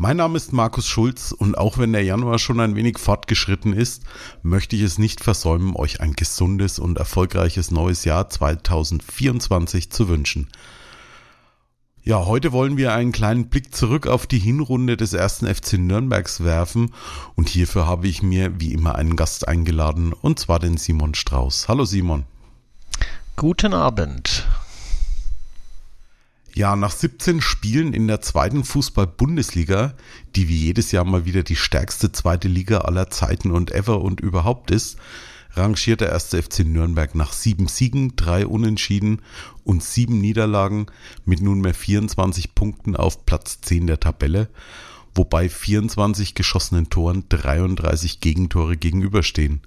Mein Name ist Markus Schulz und auch wenn der Januar schon ein wenig fortgeschritten ist, möchte ich es nicht versäumen, euch ein gesundes und erfolgreiches neues Jahr 2024 zu wünschen. Ja, heute wollen wir einen kleinen Blick zurück auf die Hinrunde des ersten FC Nürnbergs werfen und hierfür habe ich mir wie immer einen Gast eingeladen und zwar den Simon Strauß. Hallo Simon. Guten Abend. Ja, nach 17 Spielen in der zweiten Fußball-Bundesliga, die wie jedes Jahr mal wieder die stärkste zweite Liga aller Zeiten und ever und überhaupt ist, rangiert der erste FC Nürnberg nach sieben Siegen, drei Unentschieden und sieben Niederlagen mit nunmehr 24 Punkten auf Platz 10 der Tabelle, wobei 24 geschossenen Toren 33 Gegentore gegenüberstehen.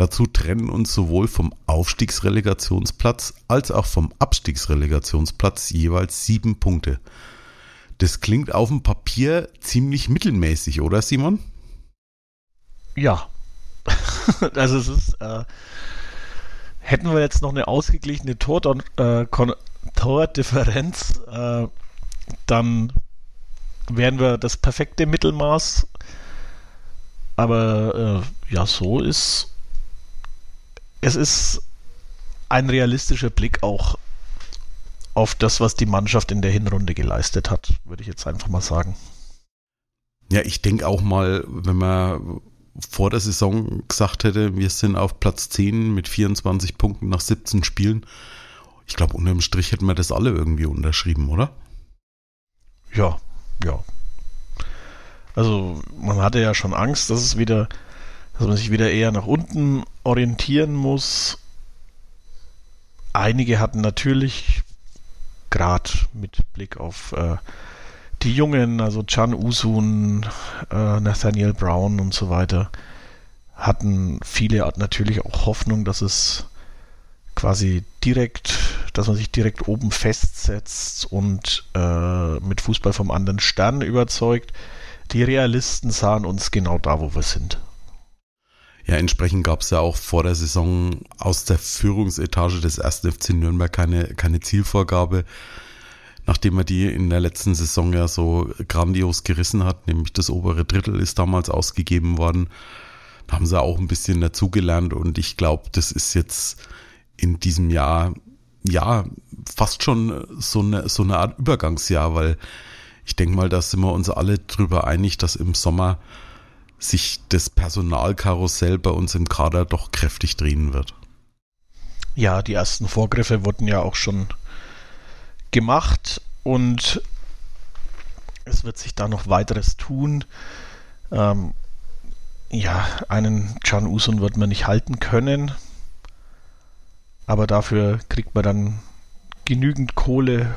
Dazu trennen uns sowohl vom Aufstiegsrelegationsplatz als auch vom Abstiegsrelegationsplatz jeweils sieben Punkte. Das klingt auf dem Papier ziemlich mittelmäßig, oder Simon? Ja. also es ist, äh, hätten wir jetzt noch eine ausgeglichene Tor, äh, Tordifferenz, äh, dann wären wir das perfekte Mittelmaß. Aber äh, ja, so ist es ist ein realistischer Blick auch auf das, was die Mannschaft in der Hinrunde geleistet hat, würde ich jetzt einfach mal sagen. Ja, ich denke auch mal, wenn man vor der Saison gesagt hätte, wir sind auf Platz 10 mit 24 Punkten nach 17 Spielen, ich glaube, unterm Strich hätten wir das alle irgendwie unterschrieben, oder? Ja, ja. Also man hatte ja schon Angst, dass es wieder dass man sich wieder eher nach unten orientieren muss. Einige hatten natürlich, gerade mit Blick auf äh, die Jungen, also Chan Usun, äh, Nathaniel Brown und so weiter, hatten viele natürlich auch Hoffnung, dass es quasi direkt, dass man sich direkt oben festsetzt und äh, mit Fußball vom anderen Stern überzeugt. Die Realisten sahen uns genau da, wo wir sind. Ja, entsprechend gab es ja auch vor der Saison aus der Führungsetage des 1. FC Nürnberg keine, keine Zielvorgabe, nachdem er die in der letzten Saison ja so grandios gerissen hat, nämlich das obere Drittel ist damals ausgegeben worden. Haben sie auch ein bisschen dazugelernt und ich glaube, das ist jetzt in diesem Jahr ja fast schon so eine, so eine Art Übergangsjahr, weil ich denke mal, da sind wir uns alle drüber einig, dass im Sommer sich das Personalkarussell bei uns im Kader doch kräftig drehen wird. Ja, die ersten Vorgriffe wurden ja auch schon gemacht und es wird sich da noch weiteres tun. Ähm, ja, einen Can Usun wird man nicht halten können, aber dafür kriegt man dann genügend Kohle,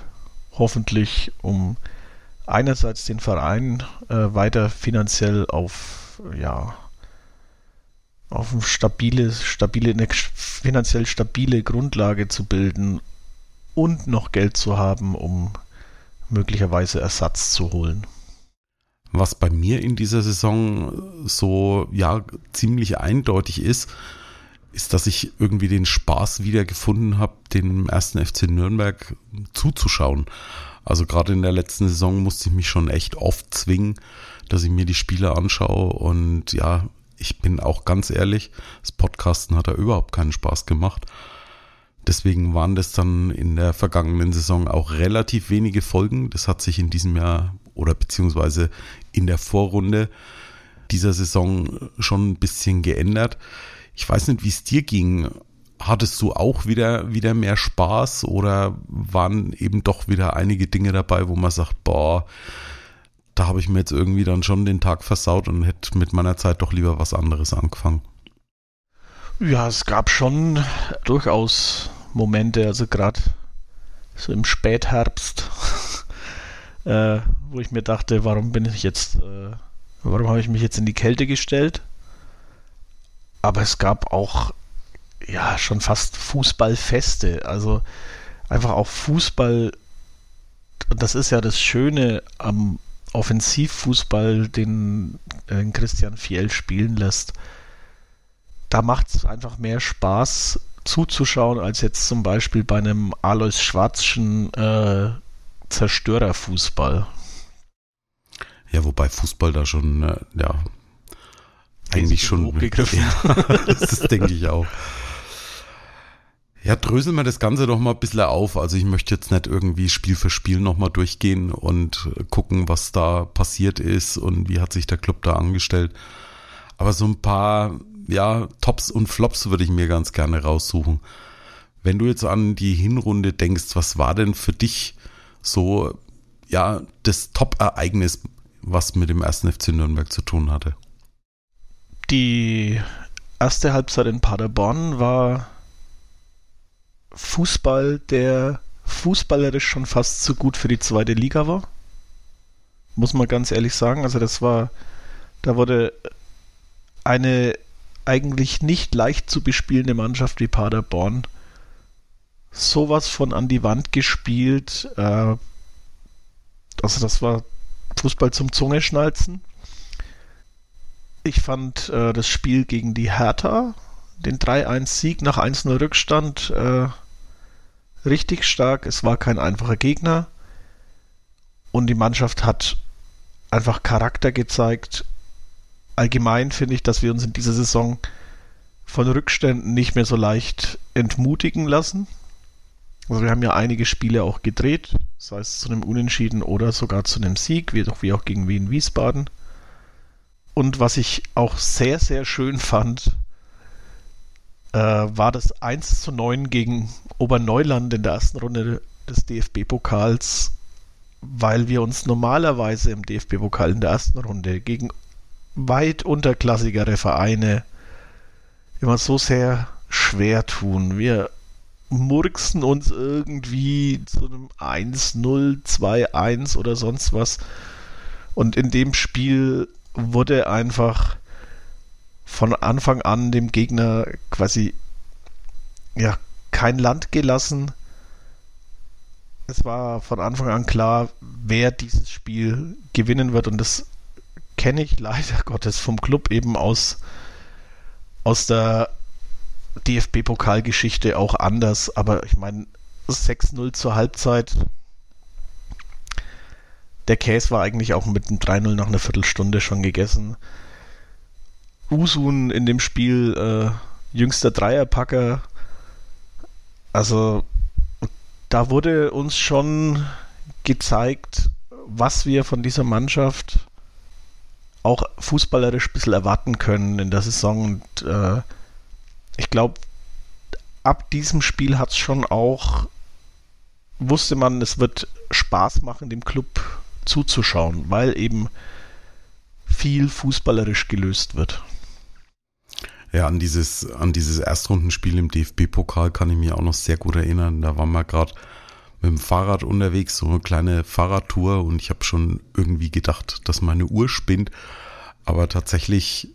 hoffentlich, um einerseits den Verein äh, weiter finanziell auf ja, auf eine stabile, stabile, eine finanziell stabile Grundlage zu bilden und noch Geld zu haben, um möglicherweise Ersatz zu holen. Was bei mir in dieser Saison so ja ziemlich eindeutig ist, ist, dass ich irgendwie den Spaß wieder gefunden habe, dem ersten FC Nürnberg zuzuschauen. Also gerade in der letzten Saison musste ich mich schon echt oft zwingen, dass ich mir die Spiele anschaue und ja, ich bin auch ganz ehrlich, das Podcasten hat da überhaupt keinen Spaß gemacht. Deswegen waren das dann in der vergangenen Saison auch relativ wenige Folgen. Das hat sich in diesem Jahr oder beziehungsweise in der Vorrunde dieser Saison schon ein bisschen geändert. Ich weiß nicht, wie es dir ging. Hattest du auch wieder, wieder mehr Spaß oder waren eben doch wieder einige Dinge dabei, wo man sagt, boah, da habe ich mir jetzt irgendwie dann schon den Tag versaut und hätte mit meiner Zeit doch lieber was anderes angefangen. Ja, es gab schon durchaus Momente, also gerade so im Spätherbst, äh, wo ich mir dachte, warum bin ich jetzt, äh, warum habe ich mich jetzt in die Kälte gestellt? Aber es gab auch ja schon fast Fußballfeste. Also einfach auch Fußball, das ist ja das Schöne am Offensivfußball, den, den Christian Fiel spielen lässt. Da macht es einfach mehr Spaß zuzuschauen, als jetzt zum Beispiel bei einem Alois Schwarzschen äh, Zerstörerfußball. Ja, wobei Fußball da schon, äh, ja, eigentlich schon. Hochgegriffen. Ja, das denke ich auch. Ja, dröseln wir das Ganze doch mal ein bisschen auf. Also ich möchte jetzt nicht irgendwie Spiel für Spiel nochmal durchgehen und gucken, was da passiert ist und wie hat sich der Club da angestellt. Aber so ein paar, ja, Tops und Flops würde ich mir ganz gerne raussuchen. Wenn du jetzt an die Hinrunde denkst, was war denn für dich so, ja, das Top-Ereignis, was mit dem ersten FC Nürnberg zu tun hatte? Die erste Halbzeit in Paderborn war Fußball, der fußballerisch schon fast zu gut für die zweite Liga war. Muss man ganz ehrlich sagen. Also das war, da wurde eine eigentlich nicht leicht zu bespielende Mannschaft wie Paderborn sowas von an die Wand gespielt. Äh, also das war Fußball zum Zungeschnalzen. Ich fand äh, das Spiel gegen die Hertha, den 3-1-Sieg nach 1-0 Rückstand, äh, richtig stark. Es war kein einfacher Gegner. Und die Mannschaft hat einfach Charakter gezeigt. Allgemein finde ich, dass wir uns in dieser Saison von Rückständen nicht mehr so leicht entmutigen lassen. Also wir haben ja einige Spiele auch gedreht, sei es zu einem Unentschieden oder sogar zu einem Sieg, wie, wie auch gegen Wien Wiesbaden. Und was ich auch sehr, sehr schön fand, äh, war das 1 zu 9 gegen Oberneuland in der ersten Runde des DFB-Pokals, weil wir uns normalerweise im DFB-Pokal in der ersten Runde gegen weit unterklassigere Vereine immer so sehr schwer tun. Wir murksen uns irgendwie zu einem 1-0, 2-1 oder sonst was. Und in dem Spiel wurde einfach von Anfang an dem Gegner quasi ja kein Land gelassen. Es war von Anfang an klar, wer dieses Spiel gewinnen wird und das kenne ich leider Gottes vom Club eben aus aus der DFB-Pokalgeschichte auch anders, aber ich meine 6-0 zur Halbzeit. Der Käse war eigentlich auch mit dem 3-0 nach einer Viertelstunde schon gegessen. Usun in dem Spiel äh, jüngster Dreierpacker. Also da wurde uns schon gezeigt, was wir von dieser Mannschaft auch fußballerisch ein bisschen erwarten können in der Saison. Und äh, ich glaube, ab diesem Spiel hat es schon auch, wusste man, es wird Spaß machen, dem Club zuzuschauen, weil eben viel fußballerisch gelöst wird. Ja, an dieses, an dieses Erstrundenspiel im DFB-Pokal kann ich mich auch noch sehr gut erinnern. Da waren wir gerade mit dem Fahrrad unterwegs, so eine kleine Fahrradtour und ich habe schon irgendwie gedacht, dass meine Uhr spinnt. Aber tatsächlich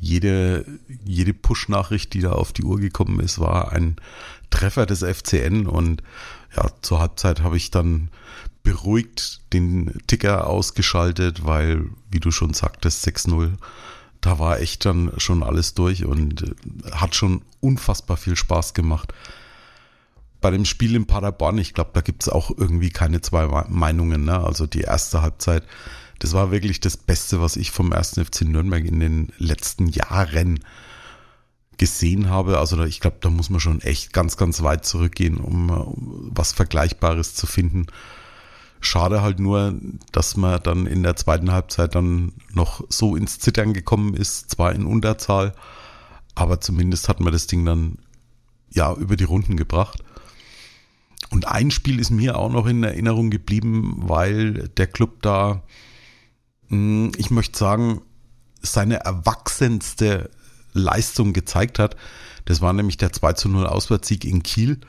jede, jede Push-Nachricht, die da auf die Uhr gekommen ist, war ein Treffer des FCN und ja, zur Halbzeit habe ich dann beruhigt den Ticker ausgeschaltet, weil, wie du schon sagtest, 6-0 da war echt dann schon alles durch und äh, hat schon unfassbar viel Spaß gemacht. Bei dem Spiel in Paderborn, ich glaube, da gibt es auch irgendwie keine zwei Meinungen. Ne? Also die erste Halbzeit, das war wirklich das Beste, was ich vom ersten FC Nürnberg in den letzten Jahren gesehen habe. Also ich glaube, da muss man schon echt ganz, ganz weit zurückgehen, um, um was Vergleichbares zu finden. Schade halt nur, dass man dann in der zweiten Halbzeit dann noch so ins Zittern gekommen ist, zwar in Unterzahl, aber zumindest hat man das Ding dann ja über die Runden gebracht. Und ein Spiel ist mir auch noch in Erinnerung geblieben, weil der Club da, hm, ich möchte sagen, seine erwachsenste Leistung gezeigt hat. Das war nämlich der 2 zu 0 Auswärtssieg in Kiel.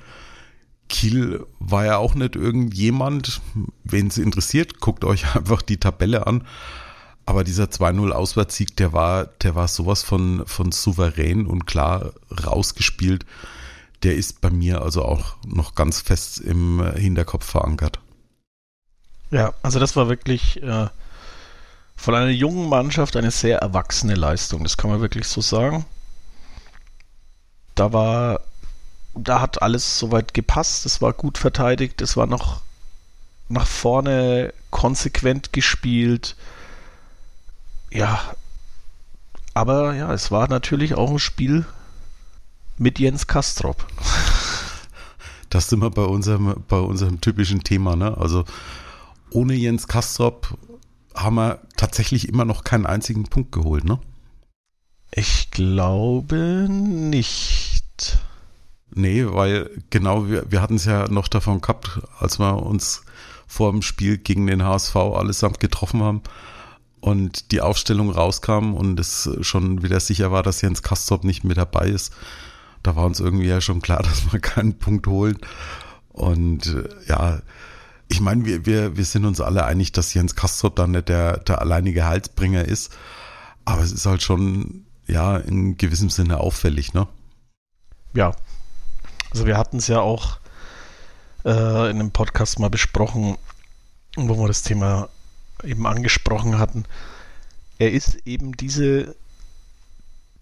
Kiel war ja auch nicht irgendjemand, wen es interessiert, guckt euch einfach die Tabelle an. Aber dieser 2-0 Auswärtssieg, der war, der war sowas von, von souverän und klar rausgespielt. Der ist bei mir also auch noch ganz fest im Hinterkopf verankert. Ja, also das war wirklich äh, von einer jungen Mannschaft eine sehr erwachsene Leistung. Das kann man wirklich so sagen. Da war, da hat alles soweit gepasst. Es war gut verteidigt. Es war noch nach vorne konsequent gespielt ja, aber ja, es war natürlich auch ein Spiel mit Jens Kastrop. Das sind wir bei unserem, bei unserem typischen Thema, ne? Also ohne Jens Kastrop haben wir tatsächlich immer noch keinen einzigen Punkt geholt, ne? Ich glaube nicht. Nee, weil genau, wir, wir hatten es ja noch davon gehabt, als wir uns vor dem Spiel gegen den HSV allesamt getroffen haben und die Aufstellung rauskam und es schon wieder sicher war, dass Jens Kastrop nicht mit dabei ist, da war uns irgendwie ja schon klar, dass wir keinen Punkt holen. Und äh, ja, ich meine, wir, wir, wir sind uns alle einig, dass Jens Kastrop dann nicht der, der alleinige Halsbringer ist. Aber es ist halt schon, ja, in gewissem Sinne auffällig, ne? Ja. Also wir hatten es ja auch äh, in einem Podcast mal besprochen, wo wir das Thema eben angesprochen hatten. Er ist eben diese,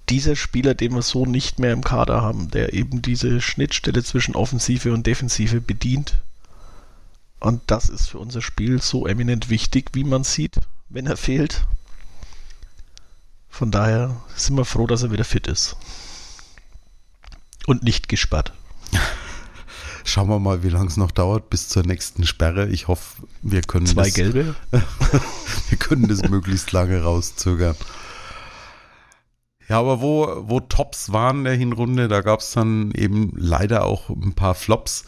dieser Spieler, den wir so nicht mehr im Kader haben, der eben diese Schnittstelle zwischen Offensive und Defensive bedient. Und das ist für unser Spiel so eminent wichtig, wie man sieht, wenn er fehlt. Von daher sind wir froh, dass er wieder fit ist. Und nicht gesperrt. Schauen wir mal, wie lange es noch dauert bis zur nächsten Sperre. Ich hoffe, wir können Zwei das, gelbe? wir können das möglichst lange rauszögern. Ja, aber wo, wo Tops waren in der Hinrunde, da gab es dann eben leider auch ein paar Flops.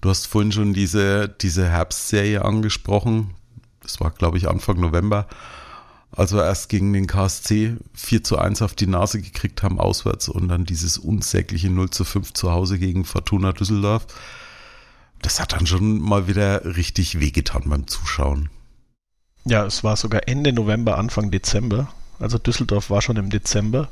Du hast vorhin schon diese, diese Herbstserie angesprochen. Das war, glaube ich, Anfang November. Als wir erst gegen den KSC 4 zu 1 auf die Nase gekriegt haben, auswärts und dann dieses unsägliche 0 zu 5 zu Hause gegen Fortuna Düsseldorf. Das hat dann schon mal wieder richtig wehgetan beim Zuschauen. Ja, es war sogar Ende November, Anfang Dezember. Also Düsseldorf war schon im Dezember.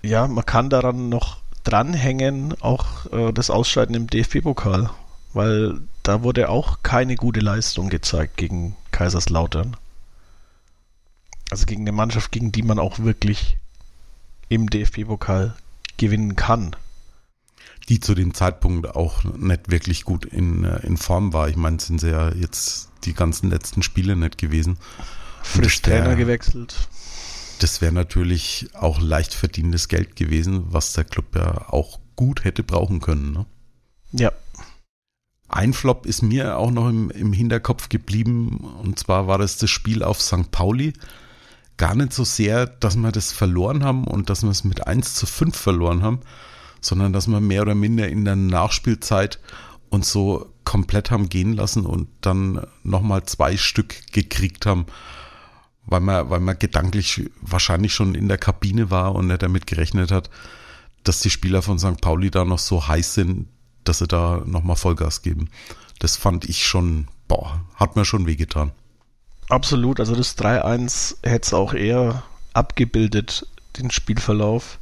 Ja, man kann daran noch dranhängen, auch äh, das Ausscheiden im DFB-Pokal, weil da wurde auch keine gute Leistung gezeigt gegen Kaiserslautern. Also gegen eine Mannschaft, gegen die man auch wirklich im DFB-Pokal gewinnen kann. Die zu dem Zeitpunkt auch nicht wirklich gut in, äh, in Form war. Ich meine, sind sie ja jetzt die ganzen letzten Spiele nicht gewesen. Frisch Trainer gewechselt. Das wäre natürlich auch leicht verdientes Geld gewesen, was der Club ja auch gut hätte brauchen können. Ne? Ja. Ein Flop ist mir auch noch im, im Hinterkopf geblieben, und zwar war das das Spiel auf St. Pauli gar nicht so sehr, dass wir das verloren haben und dass wir es mit 1 zu 5 verloren haben, sondern dass wir mehr oder minder in der Nachspielzeit uns so komplett haben gehen lassen und dann nochmal zwei Stück gekriegt haben, weil man, weil man gedanklich wahrscheinlich schon in der Kabine war und nicht damit gerechnet hat, dass die Spieler von St. Pauli da noch so heiß sind, dass sie da nochmal Vollgas geben. Das fand ich schon, boah, hat mir schon wehgetan. Absolut, also das 3-1 hätte es auch eher abgebildet, den Spielverlauf.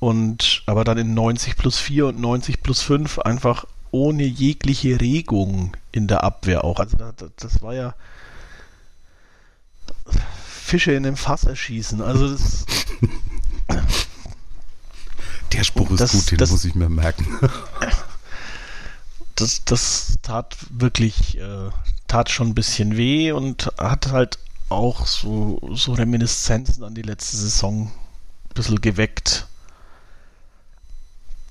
Und aber dann in 90 plus 4 und 90 plus 5 einfach ohne jegliche Regung in der Abwehr auch. Also das, das war ja Fische in dem Fass erschießen. Also das. Der Spruch ist das, gut, den das, muss ich mir merken. Das, das tat wirklich äh, tat schon ein bisschen weh und hat halt auch so, so Reminiszenzen an die letzte Saison ein bisschen geweckt.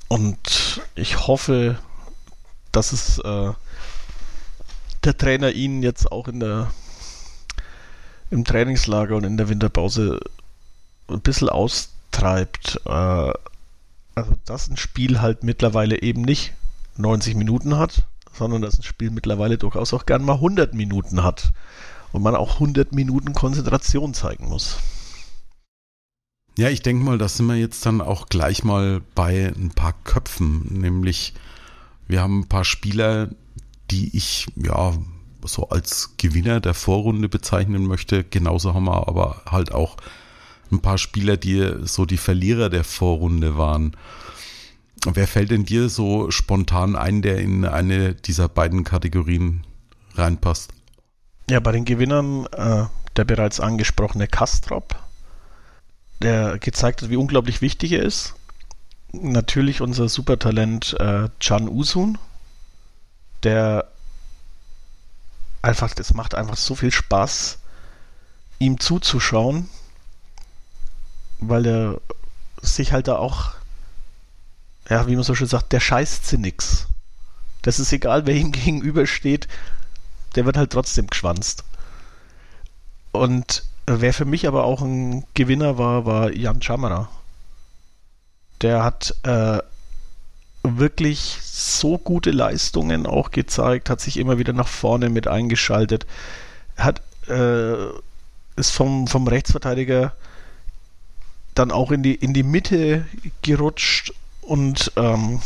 Und ich hoffe, dass es äh, der Trainer ihn jetzt auch in der im Trainingslager und in der Winterpause ein bisschen austreibt. Äh, also dass ein Spiel halt mittlerweile eben nicht 90 Minuten hat, sondern dass ein Spiel mittlerweile durchaus auch gern mal 100 Minuten hat und man auch 100 Minuten Konzentration zeigen muss. Ja, ich denke mal, da sind wir jetzt dann auch gleich mal bei ein paar Köpfen, nämlich wir haben ein paar Spieler, die ich ja so als Gewinner der Vorrunde bezeichnen möchte. Genauso haben wir aber halt auch ein paar Spieler, die so die Verlierer der Vorrunde waren. Wer fällt denn dir so spontan ein, der in eine dieser beiden Kategorien reinpasst? Ja, bei den Gewinnern äh, der bereits angesprochene Kastrop, der gezeigt hat, wie unglaublich wichtig er ist. Natürlich unser Supertalent äh, Can Usun, der einfach, das macht einfach so viel Spaß, ihm zuzuschauen, weil er sich halt da auch ja, wie man so schön sagt, der scheißt sie nix. Das ist egal, wer ihm gegenübersteht, der wird halt trotzdem geschwanzt. Und wer für mich aber auch ein Gewinner war, war Jan Chamara. Der hat äh, wirklich so gute Leistungen auch gezeigt, hat sich immer wieder nach vorne mit eingeschaltet, hat äh, ist vom, vom Rechtsverteidiger dann auch in die, in die Mitte gerutscht und ähm,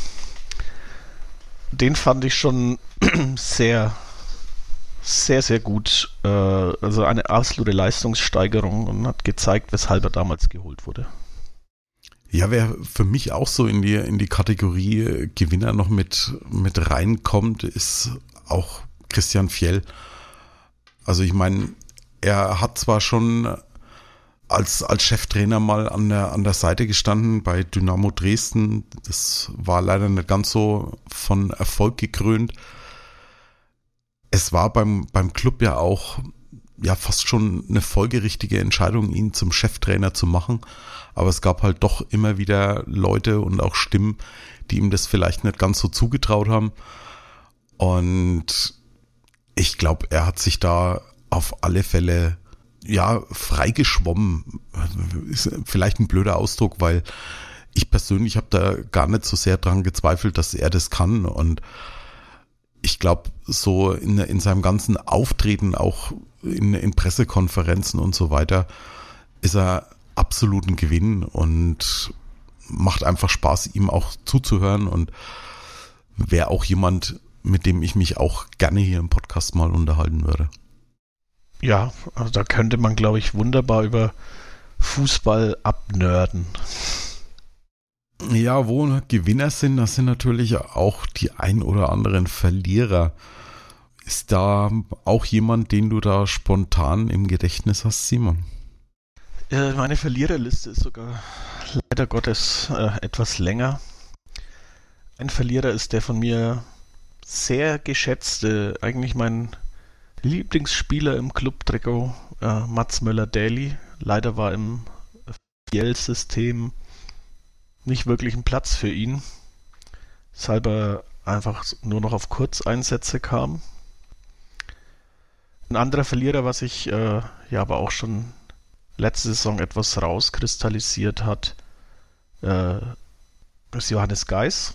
den fand ich schon sehr, sehr, sehr gut. Äh, also eine absolute Leistungssteigerung und hat gezeigt, weshalb er damals geholt wurde. Ja, wer für mich auch so in die, in die Kategorie Gewinner noch mit, mit reinkommt, ist auch Christian Fjell. Also ich meine, er hat zwar schon als, als Cheftrainer mal an der, an der Seite gestanden bei Dynamo Dresden. Das war leider nicht ganz so von Erfolg gekrönt. Es war beim, beim Club ja auch ja fast schon eine folgerichtige Entscheidung, ihn zum Cheftrainer zu machen. Aber es gab halt doch immer wieder Leute und auch Stimmen, die ihm das vielleicht nicht ganz so zugetraut haben. Und ich glaube, er hat sich da auf alle Fälle ja, freigeschwommen. Ist vielleicht ein blöder Ausdruck, weil ich persönlich habe da gar nicht so sehr dran gezweifelt, dass er das kann. Und ich glaube, so in, in seinem ganzen Auftreten, auch in, in Pressekonferenzen und so weiter, ist er absolut ein Gewinn und macht einfach Spaß, ihm auch zuzuhören und wäre auch jemand, mit dem ich mich auch gerne hier im Podcast mal unterhalten würde. Ja, also da könnte man, glaube ich, wunderbar über Fußball abnörden. Ja, wo Gewinner sind, das sind natürlich auch die ein oder anderen Verlierer. Ist da auch jemand, den du da spontan im Gedächtnis hast, Simon? Äh, meine Verliererliste ist sogar leider Gottes äh, etwas länger. Ein Verlierer ist der von mir sehr geschätzte, eigentlich mein Lieblingsspieler im Club-Trikot äh, Mats Möller-Daly. Leider war im Fiel-System nicht wirklich ein Platz für ihn, weshalb er einfach nur noch auf Kurzeinsätze kam. Ein anderer Verlierer, was sich äh, ja aber auch schon letzte Saison etwas rauskristallisiert hat, äh, ist Johannes Geis.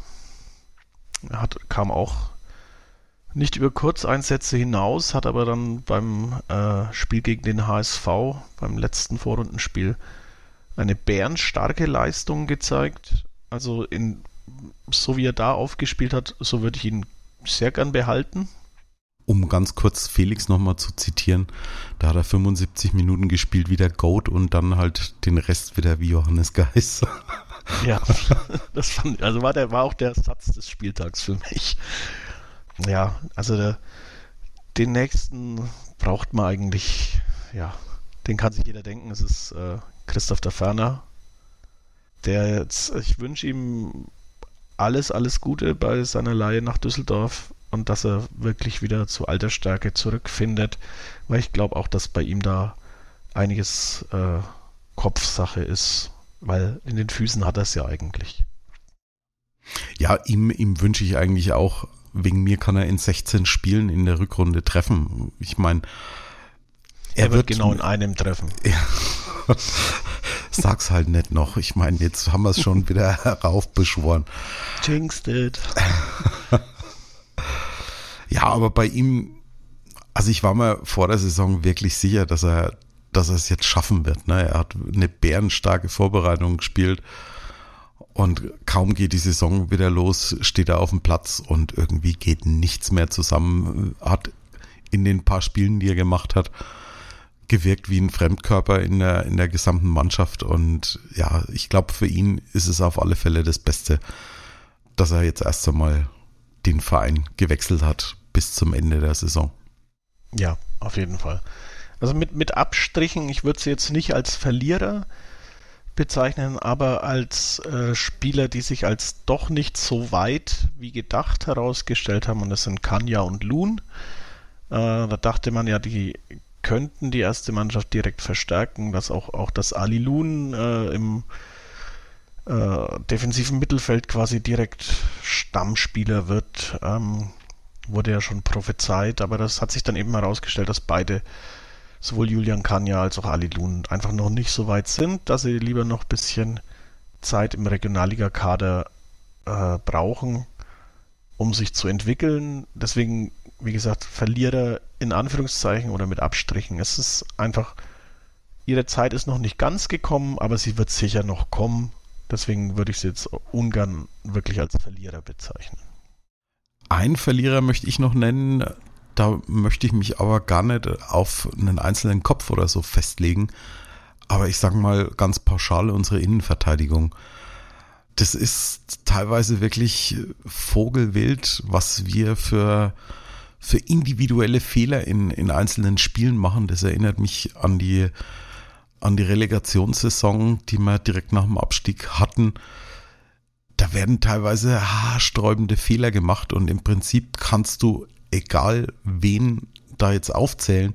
Er hat, kam auch nicht über Kurzeinsätze hinaus, hat aber dann beim äh, Spiel gegen den HSV, beim letzten Vorrundenspiel, eine bärenstarke Leistung gezeigt. Also in, so wie er da aufgespielt hat, so würde ich ihn sehr gern behalten. Um ganz kurz Felix nochmal zu zitieren, da hat er 75 Minuten gespielt wie der Goat und dann halt den Rest wieder wie Johannes Geis. ja, das fand, also war der war auch der Satz des Spieltags für mich. Ja, also der, den nächsten braucht man eigentlich, ja, den kann sich jeder denken. Es ist äh, Christoph der Ferner. Der jetzt, ich wünsche ihm alles, alles Gute bei seiner Leihe nach Düsseldorf und dass er wirklich wieder zu alter Stärke zurückfindet, weil ich glaube auch, dass bei ihm da einiges äh, Kopfsache ist, weil in den Füßen hat er es ja eigentlich. Ja, ihm, ihm wünsche ich eigentlich auch wegen mir kann er in 16 Spielen in der Rückrunde treffen. Ich meine, er, er, wird, wird genau in einem treffen. Ja. Sag's halt nicht noch. Ich meine, jetzt haben wir es schon wieder heraufbeschworen. Jinxed it. ja, aber bei ihm, also ich war mir vor der Saison wirklich sicher, dass er, dass er es jetzt schaffen wird. Ne? Er hat eine bärenstarke Vorbereitung gespielt und kaum geht die Saison wieder los, steht er auf dem Platz und irgendwie geht nichts mehr zusammen. Hat in den paar Spielen, die er gemacht hat, gewirkt wie ein Fremdkörper in der, in der gesamten Mannschaft. Und ja, ich glaube, für ihn ist es auf alle Fälle das Beste, dass er jetzt erst einmal den Verein gewechselt hat bis zum Ende der Saison. Ja, auf jeden Fall. Also mit, mit Abstrichen, ich würde sie jetzt nicht als Verlierer bezeichnen, aber als äh, Spieler, die sich als doch nicht so weit wie gedacht herausgestellt haben. Und das sind Kanya und Loon. Äh, da dachte man ja, die könnten die erste Mannschaft direkt verstärken, dass auch, auch das Ali Loon äh, im äh, defensiven Mittelfeld quasi direkt Stammspieler wird. Ähm, wurde ja schon prophezeit, aber das hat sich dann eben herausgestellt, dass beide sowohl Julian Kanya als auch Ali Lun einfach noch nicht so weit sind, dass sie lieber noch ein bisschen Zeit im Regionalliga-Kader äh, brauchen, um sich zu entwickeln. Deswegen, wie gesagt, Verlierer in Anführungszeichen oder mit Abstrichen. Es ist einfach, ihre Zeit ist noch nicht ganz gekommen, aber sie wird sicher noch kommen. Deswegen würde ich sie jetzt ungern wirklich als Verlierer bezeichnen. Ein Verlierer möchte ich noch nennen, da möchte ich mich aber gar nicht auf einen einzelnen Kopf oder so festlegen. Aber ich sage mal ganz pauschal unsere Innenverteidigung. Das ist teilweise wirklich Vogelwild, was wir für, für individuelle Fehler in, in einzelnen Spielen machen. Das erinnert mich an die, an die Relegationssaison, die wir direkt nach dem Abstieg hatten. Da werden teilweise haarsträubende Fehler gemacht und im Prinzip kannst du egal wen da jetzt aufzählen,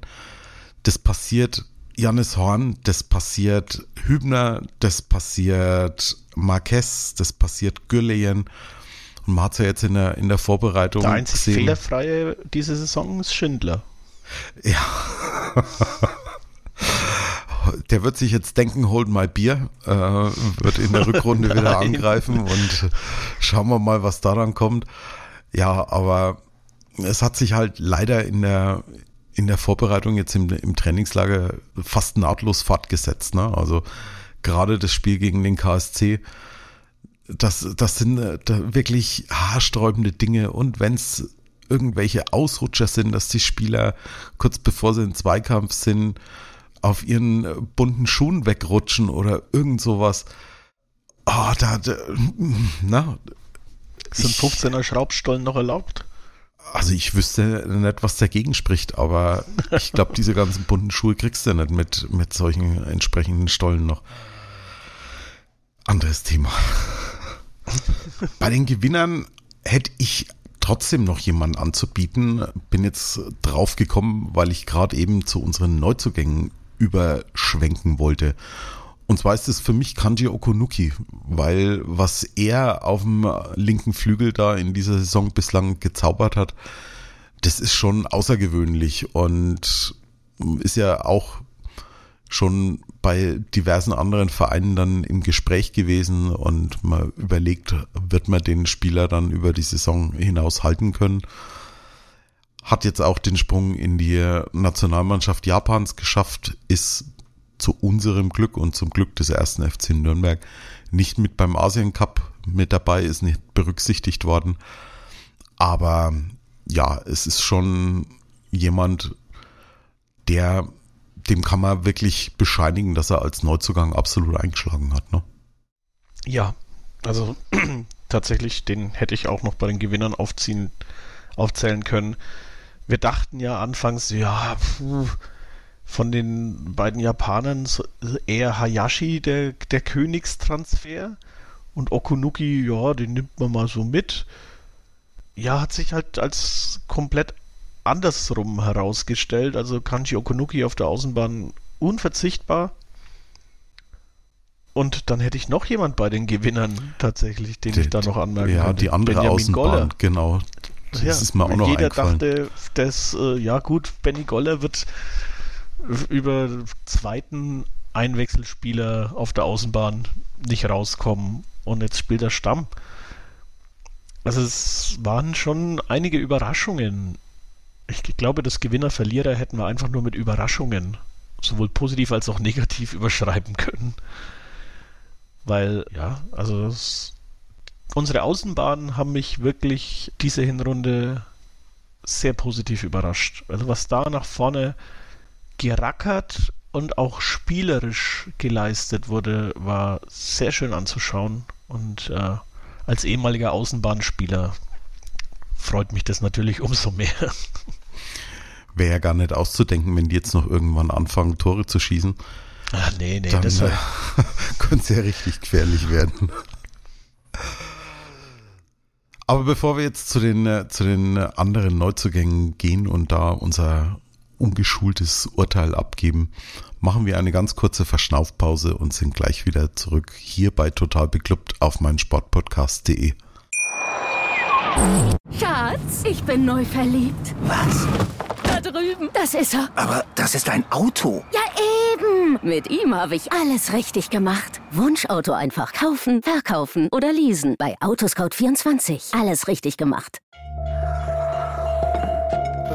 das passiert Janis Horn, das passiert Hübner, das passiert Marquez, das passiert Gürleyen. Und man hat es ja jetzt in der, in der Vorbereitung Der einzig gesehen. fehlerfreie diese Saison ist Schindler. Ja. Der wird sich jetzt denken, hold my beer, äh, wird in der Rückrunde wieder angreifen und schauen wir mal, was daran kommt. Ja, aber es hat sich halt leider in der, in der Vorbereitung jetzt im, im Trainingslager fast nahtlos fortgesetzt. Ne? Also gerade das Spiel gegen den KSC, das, das sind äh, da wirklich haarsträubende Dinge. Und wenn es irgendwelche Ausrutscher sind, dass die Spieler kurz bevor sie in Zweikampf sind, auf ihren bunten Schuhen wegrutschen oder irgend sowas. Oh, da, da na. Sind 15er Schraubstollen noch erlaubt? Also ich wüsste nicht, was dagegen spricht, aber ich glaube, diese ganzen bunten Schuhe kriegst du nicht mit, mit solchen entsprechenden Stollen noch. Anderes Thema. Bei den Gewinnern hätte ich trotzdem noch jemanden anzubieten. Bin jetzt drauf gekommen, weil ich gerade eben zu unseren Neuzugängen überschwenken wollte. Und zwar ist es für mich Kanji Okunuki, weil was er auf dem linken Flügel da in dieser Saison bislang gezaubert hat, das ist schon außergewöhnlich und ist ja auch schon bei diversen anderen Vereinen dann im Gespräch gewesen und man überlegt, wird man den Spieler dann über die Saison hinaus halten können. Hat jetzt auch den Sprung in die Nationalmannschaft Japans geschafft, ist zu unserem Glück und zum Glück des ersten FC Nürnberg nicht mit beim Asien Cup mit dabei, ist nicht berücksichtigt worden. Aber ja, es ist schon jemand, der, dem kann man wirklich bescheinigen, dass er als Neuzugang absolut eingeschlagen hat. Ne? Ja, also tatsächlich, den hätte ich auch noch bei den Gewinnern aufziehen, aufzählen können. Wir dachten ja anfangs, ja, puh, von den beiden Japanern eher Hayashi der, der Königstransfer und Okunuki, ja, den nimmt man mal so mit. Ja, hat sich halt als komplett andersrum herausgestellt. Also Kanji Okunuki auf der Außenbahn unverzichtbar. Und dann hätte ich noch jemand bei den Gewinnern tatsächlich, den die, ich da noch anmerken Ja, könnte. die andere Benjamin Außenbahn, Goller. genau. Das ja, ist mir auch noch Jeder dachte, dass, äh, ja gut, Benny Goller wird über zweiten Einwechselspieler auf der Außenbahn nicht rauskommen und jetzt spielt er Stamm. Also es waren schon einige Überraschungen. Ich glaube, das Gewinner-Verlierer hätten wir einfach nur mit Überraschungen, sowohl positiv als auch negativ überschreiben können. Weil, ja, also das, unsere Außenbahnen haben mich wirklich diese Hinrunde sehr positiv überrascht. Also was da nach vorne gerackert und auch spielerisch geleistet wurde, war sehr schön anzuschauen. Und äh, als ehemaliger Außenbahnspieler freut mich das natürlich umso mehr. Wäre ja gar nicht auszudenken, wenn die jetzt noch irgendwann anfangen, Tore zu schießen. Ach, nee, nee, dann das äh, könnte es ja richtig gefährlich werden. Aber bevor wir jetzt zu den, äh, zu den anderen Neuzugängen gehen und da unser ungeschultes Urteil abgeben, machen wir eine ganz kurze Verschnaufpause und sind gleich wieder zurück hier bei Total Beklubbt auf meinen Sportpodcast.de. Schatz, ich bin neu verliebt. Was? Da drüben. Das ist er. Aber das ist ein Auto. Ja, eben. Mit ihm habe ich alles richtig gemacht. Wunschauto einfach kaufen, verkaufen oder leasen. Bei Autoscout24. Alles richtig gemacht.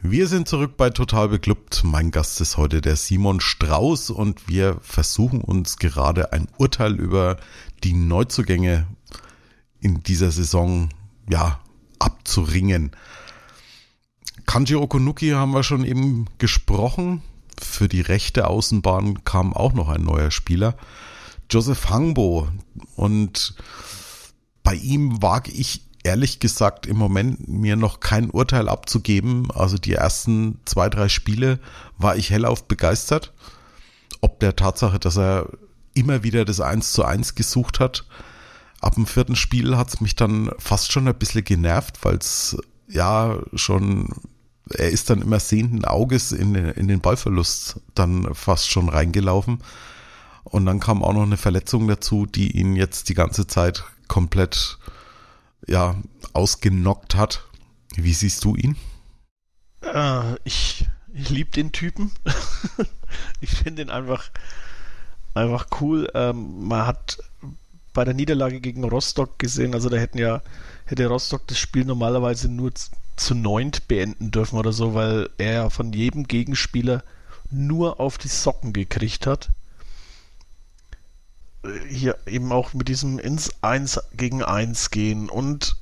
Wir sind zurück bei Total Beklubbt. Mein Gast ist heute der Simon Strauß und wir versuchen uns gerade ein Urteil über die Neuzugänge in dieser Saison ja abzuringen. Kanji Okunuki haben wir schon eben gesprochen. Für die rechte Außenbahn kam auch noch ein neuer Spieler. Joseph Hangbo. Und bei ihm wage ich ehrlich gesagt im Moment mir noch kein Urteil abzugeben. Also die ersten zwei, drei Spiele war ich hellauf begeistert. Ob der Tatsache, dass er immer wieder das 1 zu 1 gesucht hat. Ab dem vierten Spiel hat es mich dann fast schon ein bisschen genervt, weil es ja schon, er ist dann immer sehenden Auges in, in den Ballverlust dann fast schon reingelaufen. Und dann kam auch noch eine Verletzung dazu, die ihn jetzt die ganze Zeit komplett ja, ausgenockt hat. Wie siehst du ihn? Äh, ich ich liebe den Typen. ich finde ihn einfach, einfach cool. Ähm, man hat bei der Niederlage gegen Rostock gesehen, also da hätten ja, hätte Rostock das Spiel normalerweise nur zu neunt beenden dürfen oder so, weil er ja von jedem Gegenspieler nur auf die Socken gekriegt hat. Hier eben auch mit diesem ins 1 gegen 1 gehen und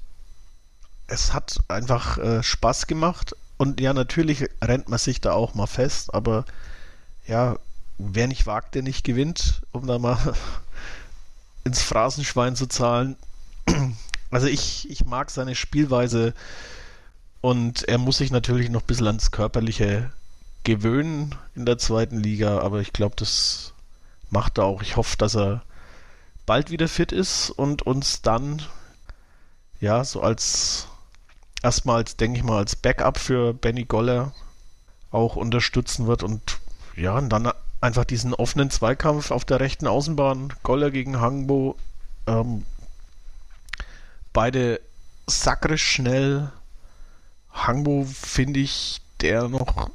es hat einfach äh, Spaß gemacht und ja, natürlich rennt man sich da auch mal fest, aber ja, wer nicht wagt, der nicht gewinnt, um da mal ins Phrasenschwein zu zahlen. Also ich, ich mag seine Spielweise und er muss sich natürlich noch ein bisschen ans Körperliche gewöhnen in der zweiten Liga, aber ich glaube, das macht er auch. Ich hoffe, dass er bald wieder fit ist und uns dann ja so als erstmal, denke ich mal, als Backup für Benny Goller auch unterstützen wird und ja, und dann einfach diesen offenen Zweikampf auf der rechten Außenbahn, Goller gegen Hangbo, ähm, beide sakrisch schnell. Hangbo finde ich, der noch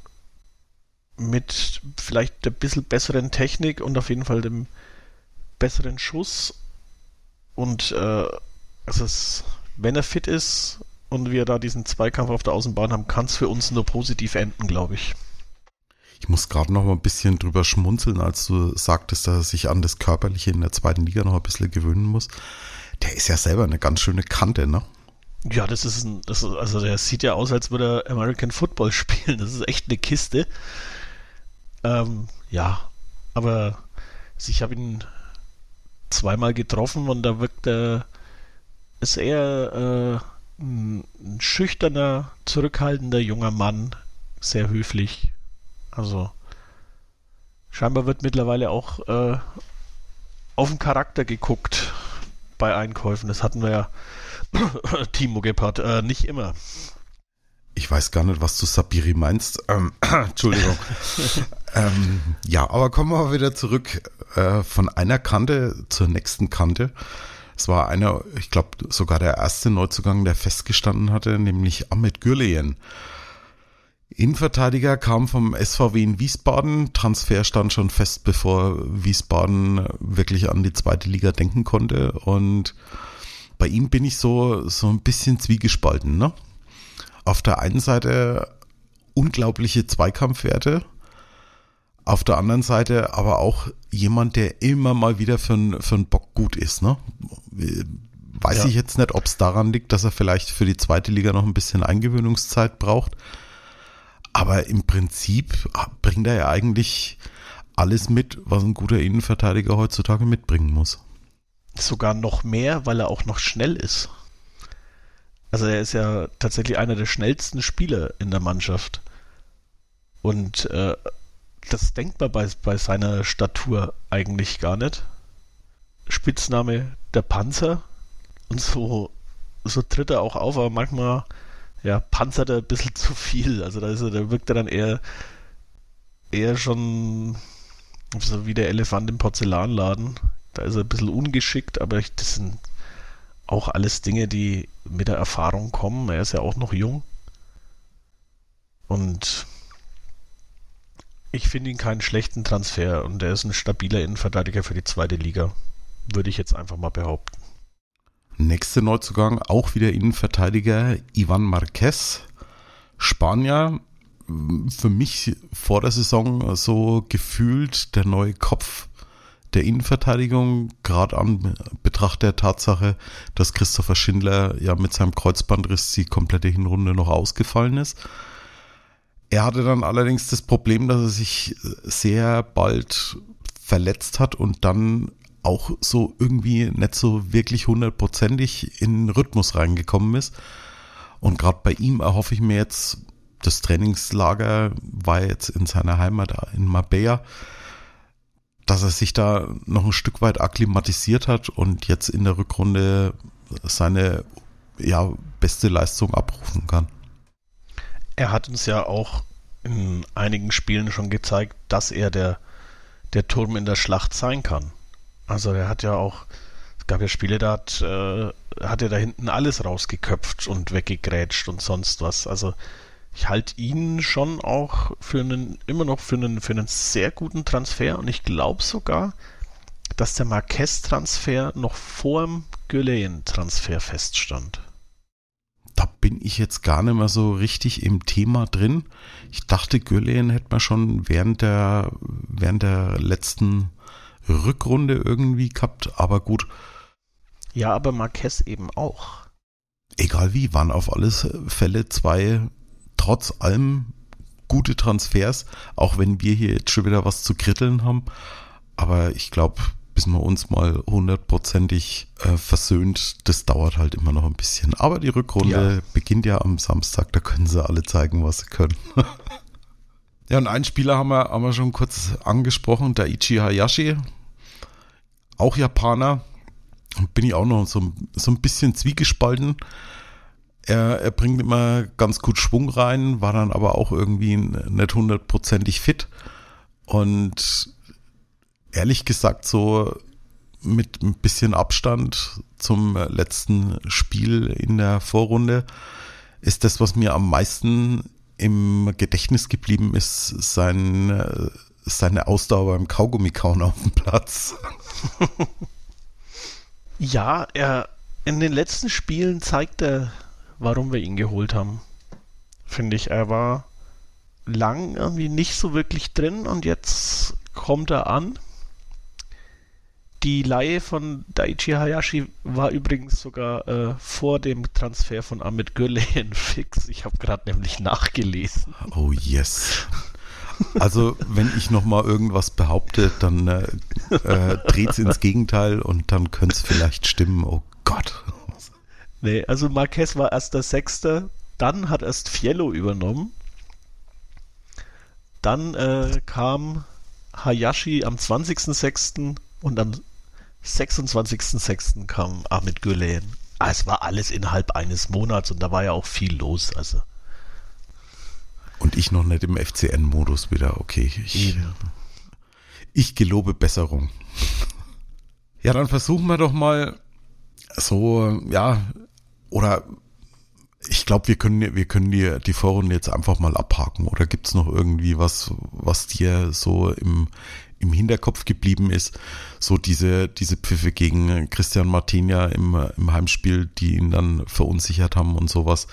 mit vielleicht der bisschen besseren Technik und auf jeden Fall dem besseren Schuss und äh, es ist, wenn er fit ist und wir da diesen Zweikampf auf der Außenbahn haben, kann es für uns nur positiv enden, glaube ich. Ich muss gerade noch mal ein bisschen drüber schmunzeln, als du sagtest, dass er sich an das Körperliche in der zweiten Liga noch ein bisschen gewöhnen muss. Der ist ja selber eine ganz schöne Kante, ne? Ja, das ist ein, das ist, also der sieht ja aus, als würde er American Football spielen. Das ist echt eine Kiste. Ähm, ja, aber ich habe ihn zweimal getroffen und da wirkt er, ist eher äh, ein schüchterner, zurückhaltender junger Mann, sehr höflich. Also scheinbar wird mittlerweile auch äh, auf den Charakter geguckt bei Einkäufen. Das hatten wir ja, Timo Gebhardt, äh, nicht immer. Ich weiß gar nicht, was du Sabiri meinst. Ähm, Entschuldigung. ähm, ja, aber kommen wir wieder zurück äh, von einer Kante zur nächsten Kante. Es war einer, ich glaube sogar der erste Neuzugang, der festgestanden hatte, nämlich Ahmed Gürleyen. Innenverteidiger kam vom SVW in Wiesbaden. Transfer stand schon fest, bevor Wiesbaden wirklich an die zweite Liga denken konnte. Und bei ihm bin ich so, so ein bisschen zwiegespalten. Ne? Auf der einen Seite unglaubliche Zweikampfwerte. Auf der anderen Seite aber auch jemand, der immer mal wieder für, einen für Bock gut ist. Ne? Weiß ja. ich jetzt nicht, ob es daran liegt, dass er vielleicht für die zweite Liga noch ein bisschen Eingewöhnungszeit braucht. Aber im Prinzip bringt er ja eigentlich alles mit, was ein guter Innenverteidiger heutzutage mitbringen muss. Sogar noch mehr, weil er auch noch schnell ist. Also er ist ja tatsächlich einer der schnellsten Spieler in der Mannschaft. Und äh, das denkt man bei, bei seiner Statur eigentlich gar nicht. Spitzname der Panzer. Und so, so tritt er auch auf, aber manchmal ja, panzert er ein bisschen zu viel. Also da, ist er, da wirkt er dann eher, eher schon so wie der Elefant im Porzellanladen. Da ist er ein bisschen ungeschickt, aber ich, das sind auch alles Dinge, die mit der Erfahrung kommen. Er ist ja auch noch jung. Und ich finde ihn keinen schlechten Transfer und er ist ein stabiler Innenverteidiger für die zweite Liga. Würde ich jetzt einfach mal behaupten. Nächste Neuzugang, auch wieder Innenverteidiger Ivan Marquez, Spanier. Für mich vor der Saison so gefühlt der neue Kopf der Innenverteidigung, gerade an Betracht der Tatsache, dass Christopher Schindler ja mit seinem Kreuzbandriss die komplette Hinrunde noch ausgefallen ist. Er hatte dann allerdings das Problem, dass er sich sehr bald verletzt hat und dann auch so irgendwie nicht so wirklich hundertprozentig in den Rhythmus reingekommen ist. Und gerade bei ihm erhoffe ich mir jetzt, das Trainingslager war jetzt in seiner Heimat in Marbella, dass er sich da noch ein Stück weit akklimatisiert hat und jetzt in der Rückrunde seine ja, beste Leistung abrufen kann. Er hat uns ja auch in einigen Spielen schon gezeigt, dass er der, der Turm in der Schlacht sein kann. Also er hat ja auch, es gab ja Spiele, da hat, äh, hat er da hinten alles rausgeköpft und weggegrätscht und sonst was. Also ich halte ihn schon auch für einen, immer noch für einen, für einen sehr guten Transfer und ich glaube sogar, dass der Marquez-Transfer noch vor dem Güleyen-Transfer feststand. Da bin ich jetzt gar nicht mehr so richtig im Thema drin. Ich dachte, Güleyen hätte man schon während der, während der letzten Rückrunde irgendwie gehabt, aber gut. Ja, aber Marquez eben auch. Egal wie, waren auf alle Fälle zwei trotz allem gute Transfers, auch wenn wir hier jetzt schon wieder was zu kritteln haben. Aber ich glaube, bis man uns mal hundertprozentig äh, versöhnt, das dauert halt immer noch ein bisschen. Aber die Rückrunde ja. beginnt ja am Samstag, da können sie alle zeigen, was sie können. Ja, und einen Spieler haben wir, haben wir schon kurz angesprochen, der Ichi Hayashi, auch Japaner. Bin ich auch noch so, so ein bisschen zwiegespalten. Er, er bringt immer ganz gut Schwung rein, war dann aber auch irgendwie nicht hundertprozentig fit. Und ehrlich gesagt, so mit ein bisschen Abstand zum letzten Spiel in der Vorrunde ist das, was mir am meisten im Gedächtnis geblieben ist sein, seine Ausdauer beim Kaugummikauen auf dem Platz. ja, er in den letzten Spielen zeigt er, warum wir ihn geholt haben. Finde ich, er war lang irgendwie nicht so wirklich drin und jetzt kommt er an. Die Laie von Daichi Hayashi war übrigens sogar äh, vor dem Transfer von Amit Gürleyen fix. Ich habe gerade nämlich nachgelesen. Oh yes. Also wenn ich nochmal irgendwas behaupte, dann äh, äh, dreht es ins Gegenteil und dann könnte es vielleicht stimmen. Oh Gott. Nee, also Marquez war erst der Sechste, dann hat erst Fiello übernommen. Dann äh, kam Hayashi am 20.06. und am 26.06. kam Ahmed Gülen. Ah, es war alles innerhalb eines Monats und da war ja auch viel los. Also. Und ich noch nicht im FCN-Modus wieder. Okay, ich, ich gelobe Besserung. Ja, dann versuchen wir doch mal so, ja, oder ich glaube, wir können, wir können die, die Vorrunde jetzt einfach mal abhaken. Oder gibt es noch irgendwie was, was dir so im, im Hinterkopf geblieben ist? So diese, diese Pfiffe gegen Christian Martinia im, im Heimspiel, die ihn dann verunsichert haben und sowas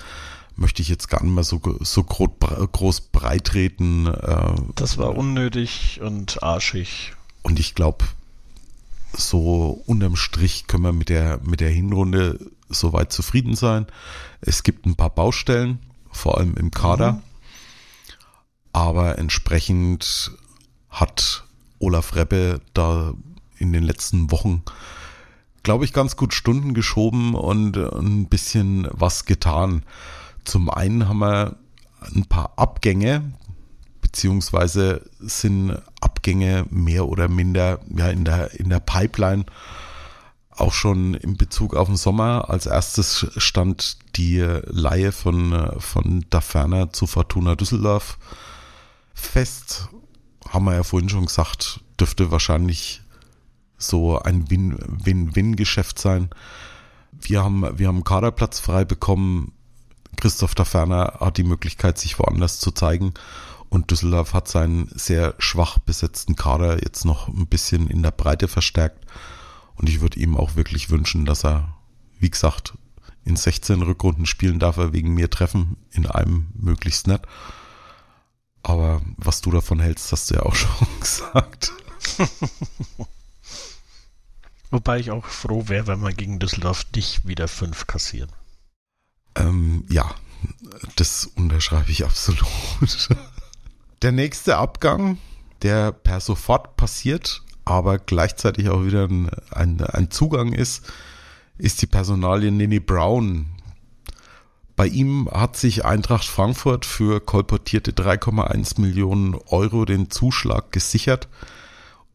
möchte ich jetzt gar nicht mehr so, so groß breitreten. Äh, das war unnötig und arschig. Und ich glaube, so unterm Strich können wir mit der, mit der Hinrunde soweit zufrieden sein. Es gibt ein paar Baustellen, vor allem im Kader. Mhm. Aber entsprechend hat Olaf Reppe da in den letzten Wochen, glaube ich, ganz gut Stunden geschoben und ein bisschen was getan. Zum einen haben wir ein paar Abgänge, beziehungsweise sind Abgänge mehr oder minder ja, in, der, in der Pipeline. Auch schon in Bezug auf den Sommer. Als erstes stand die Laie von, von Daferner zu Fortuna Düsseldorf fest. Haben wir ja vorhin schon gesagt, dürfte wahrscheinlich so ein Win-Win-Win-Geschäft sein. Wir haben, wir haben Kaderplatz frei bekommen Christoph Taferner hat die Möglichkeit, sich woanders zu zeigen. Und Düsseldorf hat seinen sehr schwach besetzten Kader jetzt noch ein bisschen in der Breite verstärkt. Und ich würde ihm auch wirklich wünschen, dass er, wie gesagt, in 16 Rückrunden spielen darf er wegen mir treffen, in einem möglichst nett. Aber was du davon hältst, hast du ja auch schon gesagt. Wobei ich auch froh wäre, wenn wir gegen Düsseldorf nicht wieder fünf kassieren. Ähm, ja, das unterschreibe ich absolut. Der nächste Abgang, der per sofort passiert, aber gleichzeitig auch wieder ein, ein, ein Zugang ist, ist die Personalie Nini Brown. Bei ihm hat sich Eintracht Frankfurt für kolportierte 3,1 Millionen Euro den Zuschlag gesichert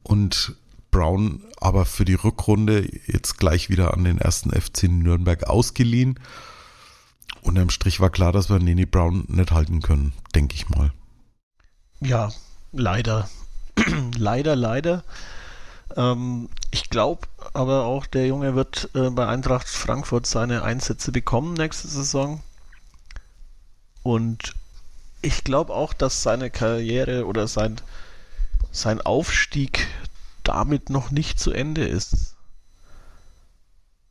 und Brown aber für die Rückrunde jetzt gleich wieder an den ersten FC Nürnberg ausgeliehen unterm Strich war klar, dass wir Nini Brown nicht halten können, denke ich mal. Ja, leider. leider, leider. Ähm, ich glaube aber auch, der Junge wird äh, bei Eintracht Frankfurt seine Einsätze bekommen nächste Saison. Und ich glaube auch, dass seine Karriere oder sein, sein Aufstieg damit noch nicht zu Ende ist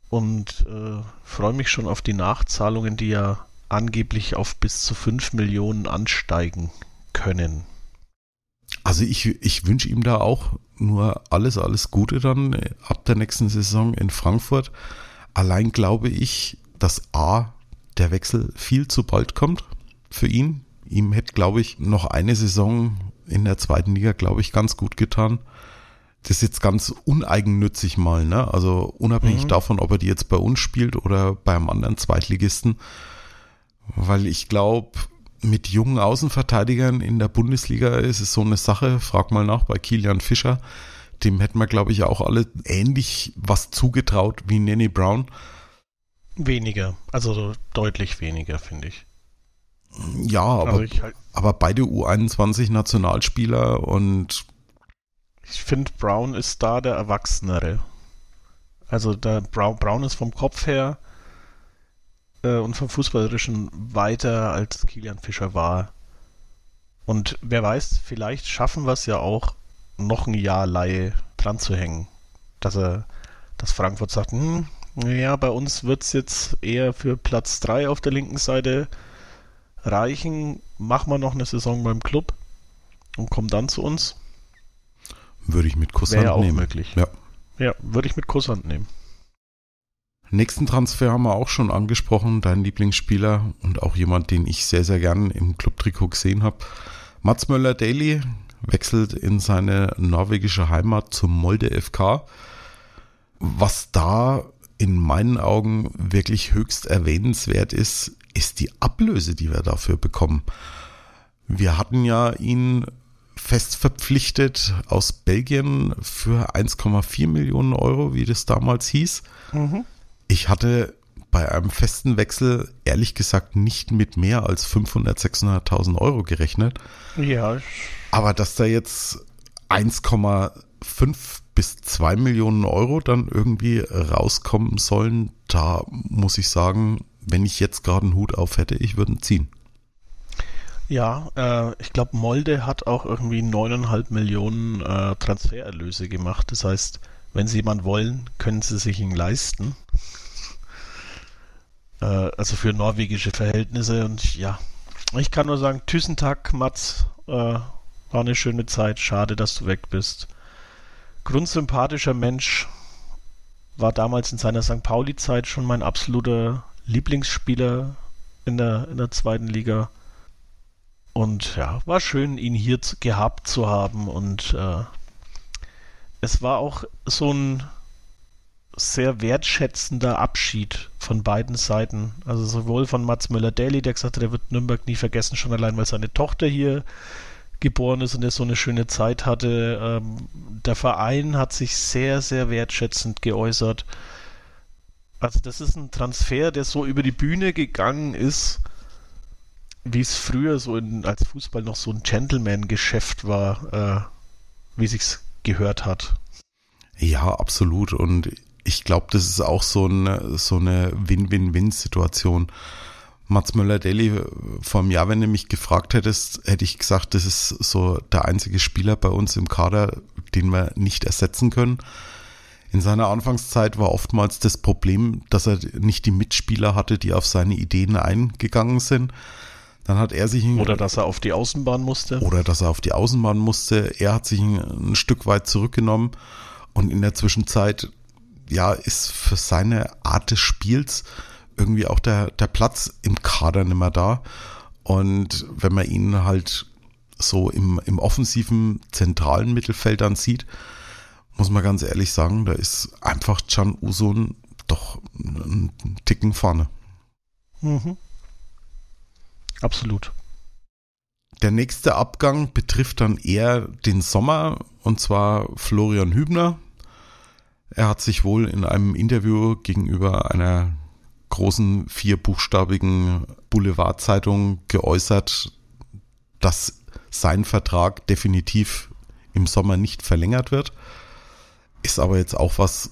und äh, freue mich schon auf die Nachzahlungen, die ja angeblich auf bis zu 5 Millionen ansteigen können. Also ich, ich wünsche ihm da auch nur alles, alles Gute dann äh, ab der nächsten Saison in Frankfurt. Allein glaube ich, dass A, der Wechsel viel zu bald kommt für ihn. Ihm hätte, glaube ich, noch eine Saison in der zweiten Liga, glaube ich, ganz gut getan das ist jetzt ganz uneigennützig mal, ne? Also unabhängig mhm. davon, ob er die jetzt bei uns spielt oder beim anderen Zweitligisten. Weil ich glaube, mit jungen Außenverteidigern in der Bundesliga ist es so eine Sache. Frag mal nach bei Kilian Fischer. Dem hätten wir, glaube ich, auch alle ähnlich was zugetraut wie Nanny Brown. Weniger, also deutlich weniger, finde ich. Ja, aber, also halt aber beide U21-Nationalspieler und ich finde, Brown ist da der Erwachsenere. Also der Brown, Brown ist vom Kopf her äh, und vom Fußballerischen weiter als Kilian Fischer war. Und wer weiß, vielleicht schaffen wir es ja auch, noch ein Jahr Laie dran zu hängen. Dass er, dass Frankfurt sagt, hm, ja, bei uns wird es jetzt eher für Platz 3 auf der linken Seite reichen. Machen wir noch eine Saison beim Club und kommen dann zu uns. Würde ich mit Kusshand Wäre auch nehmen. möglich. Ja. ja, würde ich mit Kusshand nehmen. Nächsten Transfer haben wir auch schon angesprochen, dein Lieblingsspieler und auch jemand, den ich sehr, sehr gern im Clubtrikot gesehen habe. Mats Möller-Daly wechselt in seine norwegische Heimat zum Molde FK. Was da in meinen Augen wirklich höchst erwähnenswert ist, ist die Ablöse, die wir dafür bekommen. Wir hatten ja ihn fest verpflichtet aus Belgien für 1,4 Millionen Euro, wie das damals hieß. Mhm. Ich hatte bei einem festen Wechsel ehrlich gesagt nicht mit mehr als 500, 600.000 Euro gerechnet. Ja. Aber dass da jetzt 1,5 bis 2 Millionen Euro dann irgendwie rauskommen sollen, da muss ich sagen, wenn ich jetzt gerade einen Hut auf hätte, ich würde ihn ziehen. Ja, äh, ich glaube, Molde hat auch irgendwie 9,5 Millionen äh, Transfererlöse gemacht. Das heißt, wenn sie jemand wollen, können sie sich ihn leisten. Äh, also für norwegische Verhältnisse. Und ja, ich kann nur sagen, Thyssen-Tag, Mats, äh, war eine schöne Zeit. Schade, dass du weg bist. Grundsympathischer Mensch, war damals in seiner St. Pauli-Zeit schon mein absoluter Lieblingsspieler in der, in der zweiten Liga. Und ja, war schön, ihn hier zu, gehabt zu haben. Und äh, es war auch so ein sehr wertschätzender Abschied von beiden Seiten. Also sowohl von Mats Müller-Daly, der gesagt hat, er wird Nürnberg nie vergessen, schon allein, weil seine Tochter hier geboren ist und er so eine schöne Zeit hatte. Ähm, der Verein hat sich sehr, sehr wertschätzend geäußert. Also das ist ein Transfer, der so über die Bühne gegangen ist wie es früher so in, als Fußball noch so ein Gentleman-Geschäft war, äh, wie sich's gehört hat. Ja, absolut. Und ich glaube, das ist auch so eine, so eine Win-Win-Win-Situation. Mats Müller-Deli, vor einem Jahr, wenn du mich gefragt hättest, hätte ich gesagt, das ist so der einzige Spieler bei uns im Kader, den wir nicht ersetzen können. In seiner Anfangszeit war oftmals das Problem, dass er nicht die Mitspieler hatte, die auf seine Ideen eingegangen sind. Dann hat er sich. Oder dass er auf die Außenbahn musste. Oder dass er auf die Außenbahn musste. Er hat sich ein, ein Stück weit zurückgenommen und in der Zwischenzeit, ja, ist für seine Art des Spiels irgendwie auch der, der Platz im Kader nicht mehr da. Und wenn man ihn halt so im, im offensiven zentralen Mittelfeld dann sieht, muss man ganz ehrlich sagen, da ist einfach Can Usun doch einen Ticken vorne. Mhm. Absolut. Der nächste Abgang betrifft dann eher den Sommer und zwar Florian Hübner. Er hat sich wohl in einem Interview gegenüber einer großen vierbuchstabigen Boulevardzeitung geäußert, dass sein Vertrag definitiv im Sommer nicht verlängert wird. Ist aber jetzt auch was,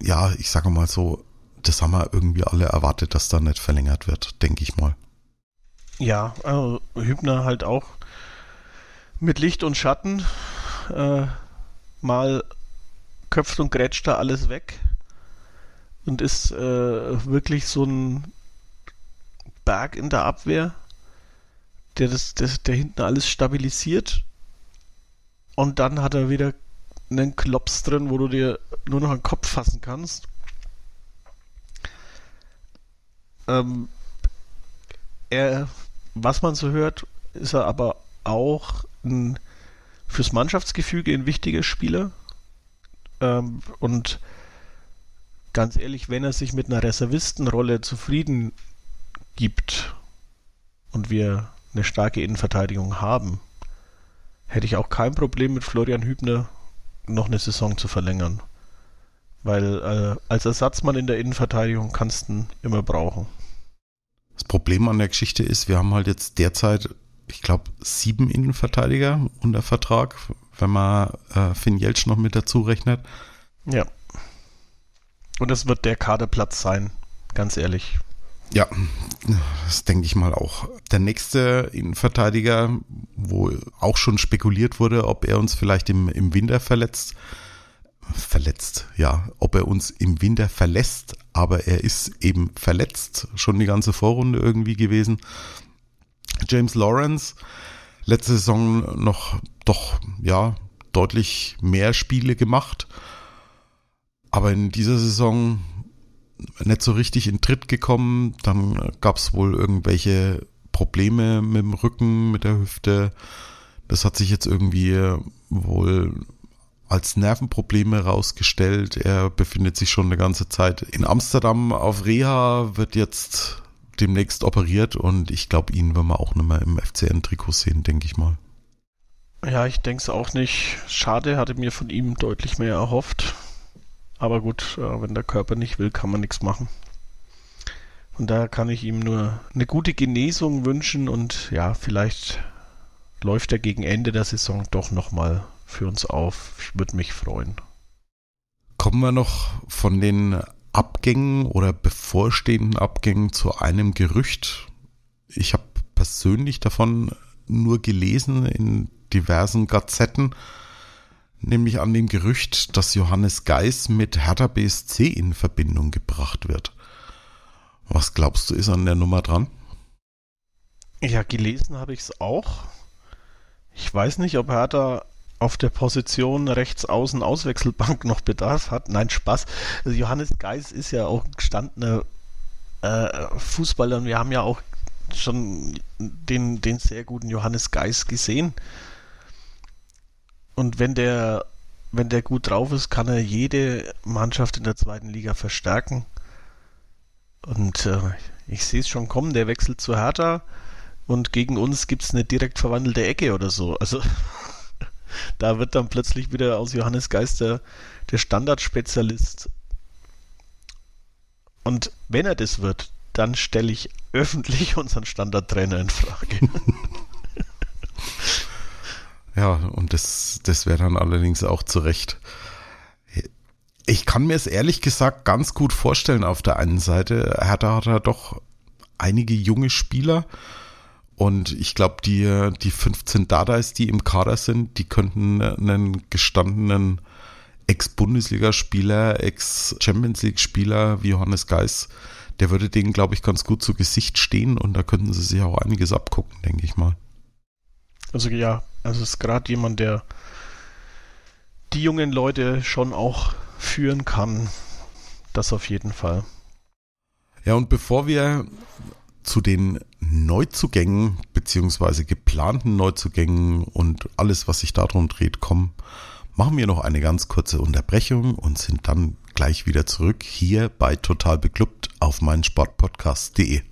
ja, ich sage mal so, das haben wir irgendwie alle erwartet, dass da nicht verlängert wird, denke ich mal. Ja, also Hübner halt auch mit Licht und Schatten. Äh, mal köpft und grätscht da alles weg und ist äh, wirklich so ein Berg in der Abwehr, der das, das, der hinten alles stabilisiert. Und dann hat er wieder einen Klops drin, wo du dir nur noch einen Kopf fassen kannst. Ähm, er was man so hört, ist er aber auch ein, fürs Mannschaftsgefüge ein wichtiger Spieler. Ähm, und ganz ehrlich, wenn er sich mit einer Reservistenrolle zufrieden gibt und wir eine starke Innenverteidigung haben, hätte ich auch kein Problem mit Florian Hübner noch eine Saison zu verlängern. Weil äh, als Ersatzmann in der Innenverteidigung kannst du ihn immer brauchen. Das Problem an der Geschichte ist, wir haben halt jetzt derzeit, ich glaube, sieben Innenverteidiger unter Vertrag, wenn man äh, Finn Jeltsch noch mit dazu rechnet. Ja. Und es wird der Kaderplatz sein, ganz ehrlich. Ja, das denke ich mal auch. Der nächste Innenverteidiger, wo auch schon spekuliert wurde, ob er uns vielleicht im, im Winter verletzt, verletzt, ja, ob er uns im Winter verlässt, aber er ist eben verletzt, schon die ganze Vorrunde irgendwie gewesen. James Lawrence, letzte Saison noch doch, ja, deutlich mehr Spiele gemacht, aber in dieser Saison nicht so richtig in Tritt gekommen. Dann gab es wohl irgendwelche Probleme mit dem Rücken, mit der Hüfte. Das hat sich jetzt irgendwie wohl als Nervenprobleme herausgestellt. Er befindet sich schon eine ganze Zeit in Amsterdam auf Reha, wird jetzt demnächst operiert und ich glaube, ihn werden wir auch nicht mehr im FCN-Trikot sehen, denke ich mal. Ja, ich denke es auch nicht. Schade, hatte mir von ihm deutlich mehr erhofft. Aber gut, äh, wenn der Körper nicht will, kann man nichts machen. Und daher kann ich ihm nur eine gute Genesung wünschen und ja, vielleicht läuft er gegen Ende der Saison doch nochmal für uns auf. Ich würde mich freuen. Kommen wir noch von den Abgängen oder bevorstehenden Abgängen zu einem Gerücht. Ich habe persönlich davon nur gelesen in diversen Gazetten, nämlich an dem Gerücht, dass Johannes Geis mit Hertha BSC in Verbindung gebracht wird. Was glaubst du, ist an der Nummer dran? Ja, gelesen habe ich es auch. Ich weiß nicht, ob Hertha auf der Position rechts außen Auswechselbank noch Bedarf hat. Nein, Spaß. Also Johannes Geis ist ja auch gestandener äh, Fußballer und wir haben ja auch schon den, den sehr guten Johannes Geis gesehen. Und wenn der, wenn der gut drauf ist, kann er jede Mannschaft in der zweiten Liga verstärken. Und äh, ich sehe es schon kommen, der wechselt zu Hertha und gegen uns gibt es eine direkt verwandelte Ecke oder so. Also da wird dann plötzlich wieder aus Johannes Geister der Standardspezialist. Und wenn er das wird, dann stelle ich öffentlich unseren Standardtrainer in Frage. ja, und das, das wäre dann allerdings auch zu Recht. Ich kann mir es ehrlich gesagt ganz gut vorstellen auf der einen Seite. Hertha hat er doch einige junge Spieler und ich glaube, die, die 15 Dadais, die im Kader sind, die könnten einen gestandenen Ex-Bundesligaspieler, Ex-Champions League-Spieler wie Johannes Geis, der würde denen, glaube ich, ganz gut zu Gesicht stehen und da könnten sie sich auch einiges abgucken, denke ich mal. Also ja, also ist gerade jemand, der die jungen Leute schon auch führen kann. Das auf jeden Fall. Ja, und bevor wir zu den Neuzugängen beziehungsweise geplanten Neuzugängen und alles, was sich darum dreht, kommen, machen wir noch eine ganz kurze Unterbrechung und sind dann gleich wieder zurück hier bei Total Beklubbt auf meinen Sportpodcast.de.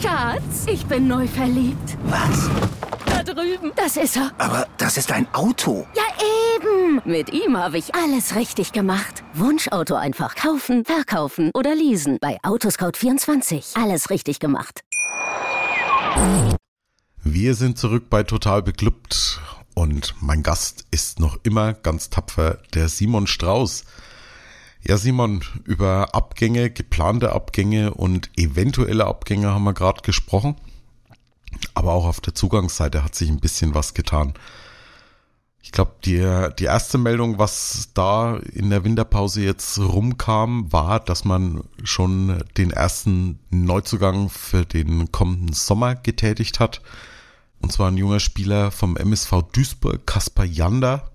Schatz, ich bin neu verliebt. Was? Da drüben. Das ist er. Aber das ist ein Auto. Ja, eben. Mit ihm habe ich alles richtig gemacht. Wunschauto einfach kaufen, verkaufen oder leasen. Bei Autoscout24. Alles richtig gemacht. Wir sind zurück bei Total Beklubbt und mein Gast ist noch immer ganz tapfer der Simon Strauß. Ja, Simon, über Abgänge, geplante Abgänge und eventuelle Abgänge haben wir gerade gesprochen. Aber auch auf der Zugangsseite hat sich ein bisschen was getan. Ich glaube, die, die erste Meldung, was da in der Winterpause jetzt rumkam, war, dass man schon den ersten Neuzugang für den kommenden Sommer getätigt hat. Und zwar ein junger Spieler vom MSV Duisburg, Kaspar Jander,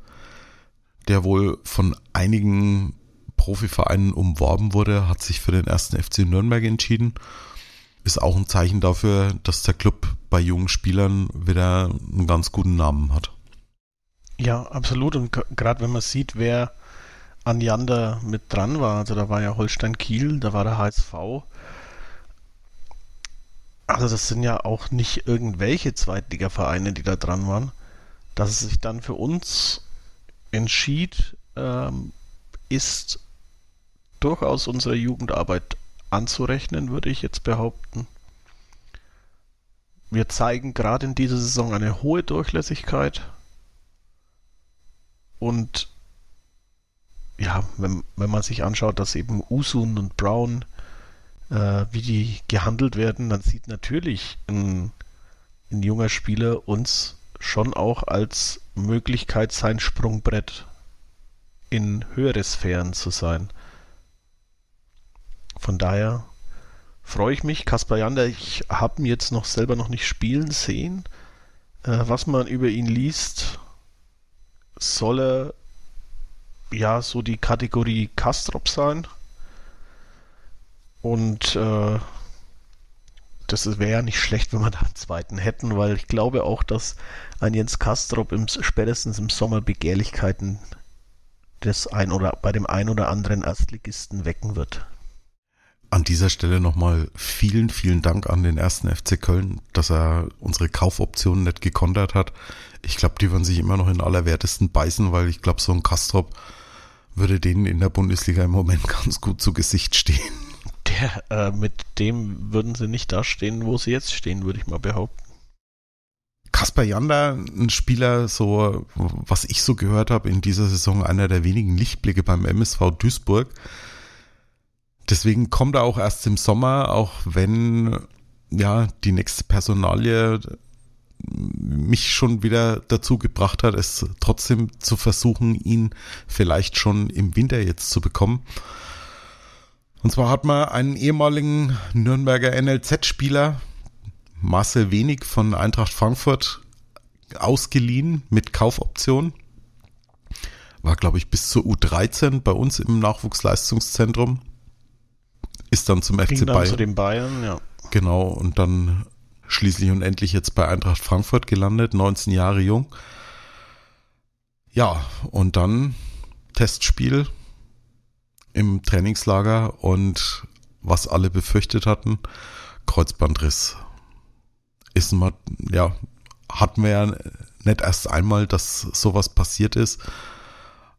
der wohl von einigen Profivereinen umworben wurde, hat sich für den ersten FC Nürnberg entschieden. Ist auch ein Zeichen dafür, dass der Club bei jungen Spielern wieder einen ganz guten Namen hat. Ja, absolut. Und gerade wenn man sieht, wer an Jander mit dran war, also da war ja Holstein Kiel, da war der HSV. Also das sind ja auch nicht irgendwelche Zweitliga-Vereine, die da dran waren. Dass es sich dann für uns entschied, ähm, ist durchaus unserer Jugendarbeit anzurechnen, würde ich jetzt behaupten. Wir zeigen gerade in dieser Saison eine hohe Durchlässigkeit. Und ja, wenn, wenn man sich anschaut, dass eben Usun und Brown, äh, wie die gehandelt werden, dann sieht natürlich ein, ein junger Spieler uns schon auch als Möglichkeit sein Sprungbrett in höhere Sphären zu sein. Von daher freue ich mich. Kaspar Jander, ich habe ihn jetzt noch selber noch nicht spielen sehen. Äh, was man über ihn liest, soll er ja so die Kategorie Kastrop sein. Und äh, das wäre ja nicht schlecht, wenn wir da einen zweiten hätten, weil ich glaube auch, dass ein Jens Kastrop im, spätestens im Sommer Begehrlichkeiten des ein oder bei dem ein oder anderen Erstligisten wecken wird. An dieser Stelle nochmal vielen, vielen Dank an den ersten FC Köln, dass er unsere Kaufoptionen nicht gekontert hat. Ich glaube, die würden sich immer noch in allerwertesten beißen, weil ich glaube, so ein Kastrop würde denen in der Bundesliga im Moment ganz gut zu Gesicht stehen. Der, äh, mit dem würden sie nicht da stehen, wo sie jetzt stehen, würde ich mal behaupten. Kaspar Janda, ein Spieler, so was ich so gehört habe in dieser Saison, einer der wenigen Lichtblicke beim MSV Duisburg. Deswegen kommt er auch erst im Sommer, auch wenn ja die nächste Personalie mich schon wieder dazu gebracht hat, es trotzdem zu versuchen, ihn vielleicht schon im Winter jetzt zu bekommen. Und zwar hat man einen ehemaligen Nürnberger NLZ-Spieler, Marcel Wenig von Eintracht Frankfurt, ausgeliehen mit Kaufoption. War, glaube ich, bis zur U13 bei uns im Nachwuchsleistungszentrum. Ist dann zum FC Ging dann Bayern. zu den Bayern, ja. Genau, und dann schließlich und endlich jetzt bei Eintracht Frankfurt gelandet, 19 Jahre jung. Ja, und dann Testspiel im Trainingslager und was alle befürchtet hatten, Kreuzbandriss. Ist mal, ja, hatten wir ja nicht erst einmal, dass sowas passiert ist.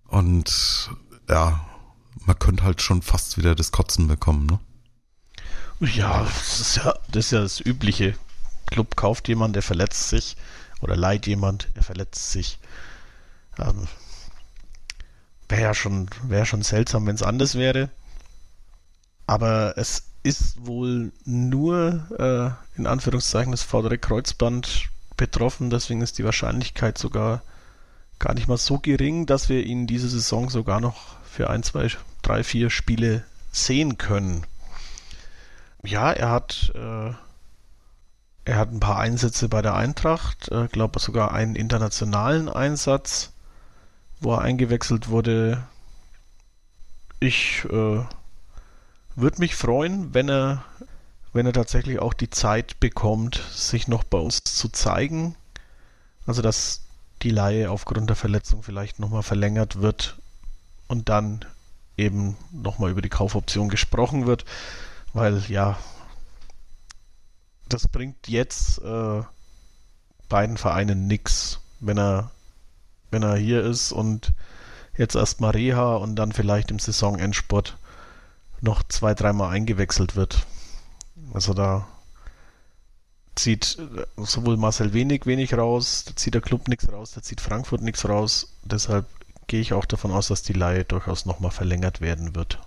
Und ja, man könnte halt schon fast wieder das Kotzen bekommen, ne? Ja, das ist ja das, ist ja das Übliche. Club kauft jemand, der verletzt sich oder leiht jemand, er verletzt sich. Ähm, wäre ja schon, wäre schon seltsam, wenn es anders wäre. Aber es ist wohl nur äh, in Anführungszeichen das vordere Kreuzband betroffen, deswegen ist die Wahrscheinlichkeit sogar gar nicht mal so gering, dass wir ihn diese Saison sogar noch für ein, zwei, drei, vier Spiele sehen können. Ja, er hat äh, er hat ein paar Einsätze bei der Eintracht, äh, glaube sogar einen internationalen Einsatz, wo er eingewechselt wurde. Ich äh, würde mich freuen, wenn er, wenn er tatsächlich auch die Zeit bekommt, sich noch bei uns zu zeigen. Also dass die Laie aufgrund der Verletzung vielleicht nochmal verlängert wird und dann eben nochmal über die Kaufoption gesprochen wird, weil ja, das bringt jetzt äh, beiden Vereinen nichts, wenn er, wenn er hier ist und jetzt erstmal Reha und dann vielleicht im Saisonendsport noch zwei, dreimal eingewechselt wird. Also da zieht sowohl Marcel Wenig wenig raus, da zieht der Club nichts raus, da zieht Frankfurt nichts raus. Deshalb gehe ich auch davon aus, dass die Leihe durchaus nochmal verlängert werden wird.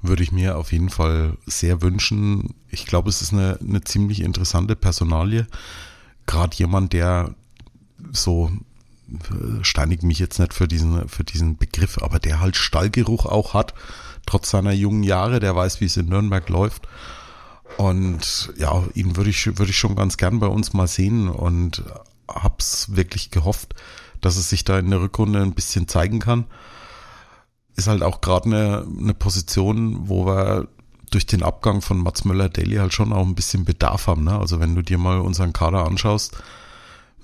Würde ich mir auf jeden Fall sehr wünschen. Ich glaube, es ist eine, eine ziemlich interessante Personalie. Gerade jemand, der so steinig mich jetzt nicht für diesen, für diesen Begriff, aber der halt Stallgeruch auch hat, trotz seiner jungen Jahre, der weiß, wie es in Nürnberg läuft. Und ja, ihn würde ich, würde ich schon ganz gern bei uns mal sehen und hab's wirklich gehofft, dass es sich da in der Rückrunde ein bisschen zeigen kann. Ist halt auch gerade eine, eine Position, wo wir durch den Abgang von Mats Möller-Daly halt schon auch ein bisschen Bedarf haben. Ne? Also wenn du dir mal unseren Kader anschaust,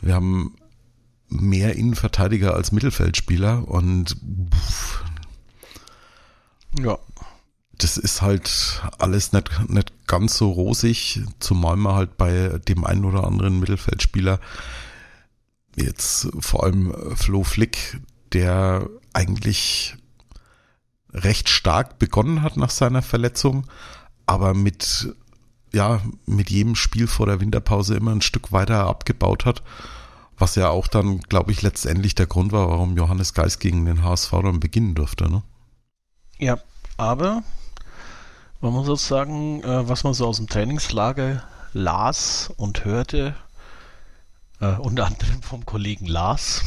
wir haben mehr Innenverteidiger als Mittelfeldspieler und pff, Ja. das ist halt alles nicht, nicht ganz so rosig, zumal man halt bei dem einen oder anderen Mittelfeldspieler jetzt vor allem Flo Flick, der eigentlich recht stark begonnen hat nach seiner Verletzung, aber mit ja, mit jedem Spiel vor der Winterpause immer ein Stück weiter abgebaut hat, was ja auch dann, glaube ich, letztendlich der Grund war, warum Johannes Geist gegen den HSV dann beginnen durfte, ne? Ja, aber man muss auch sagen, äh, was man so aus dem Trainingslager las und hörte, äh, unter anderem vom Kollegen Lars.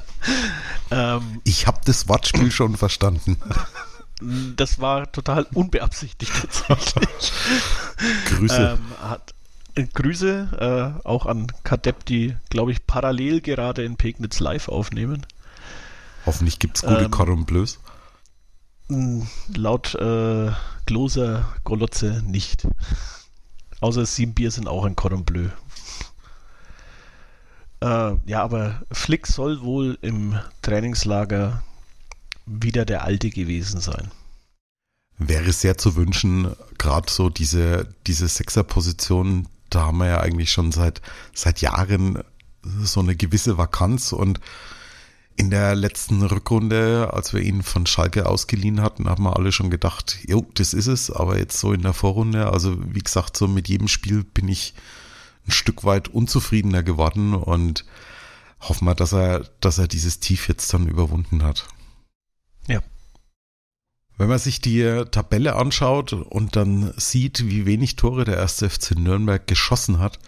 ähm, Ich habe das Wortspiel schon verstanden. das war total unbeabsichtigt tatsächlich. Grüße. Ähm, hat, äh, Grüße äh, auch an Kadepp, die, glaube ich, parallel gerade in Pegnitz live aufnehmen. Hoffentlich gibt's gute ähm, Cordon Bleus. Laut äh, Gloser Golotze nicht. Außer sieben Bier sind auch ein Cordon Bleu. Äh, ja, aber Flick soll wohl im Trainingslager wieder der Alte gewesen sein. Wäre sehr zu wünschen, gerade so diese, diese Sechser-Position, da haben wir ja eigentlich schon seit, seit Jahren so eine gewisse Vakanz und in der letzten Rückrunde, als wir ihn von Schalke ausgeliehen hatten, haben wir alle schon gedacht, jo, das ist es, aber jetzt so in der Vorrunde, also wie gesagt, so mit jedem Spiel bin ich ein Stück weit unzufriedener geworden und hoffen wir, dass er, dass er dieses Tief jetzt dann überwunden hat. Ja. Wenn man sich die Tabelle anschaut und dann sieht, wie wenig Tore der erste FC Nürnberg geschossen hat,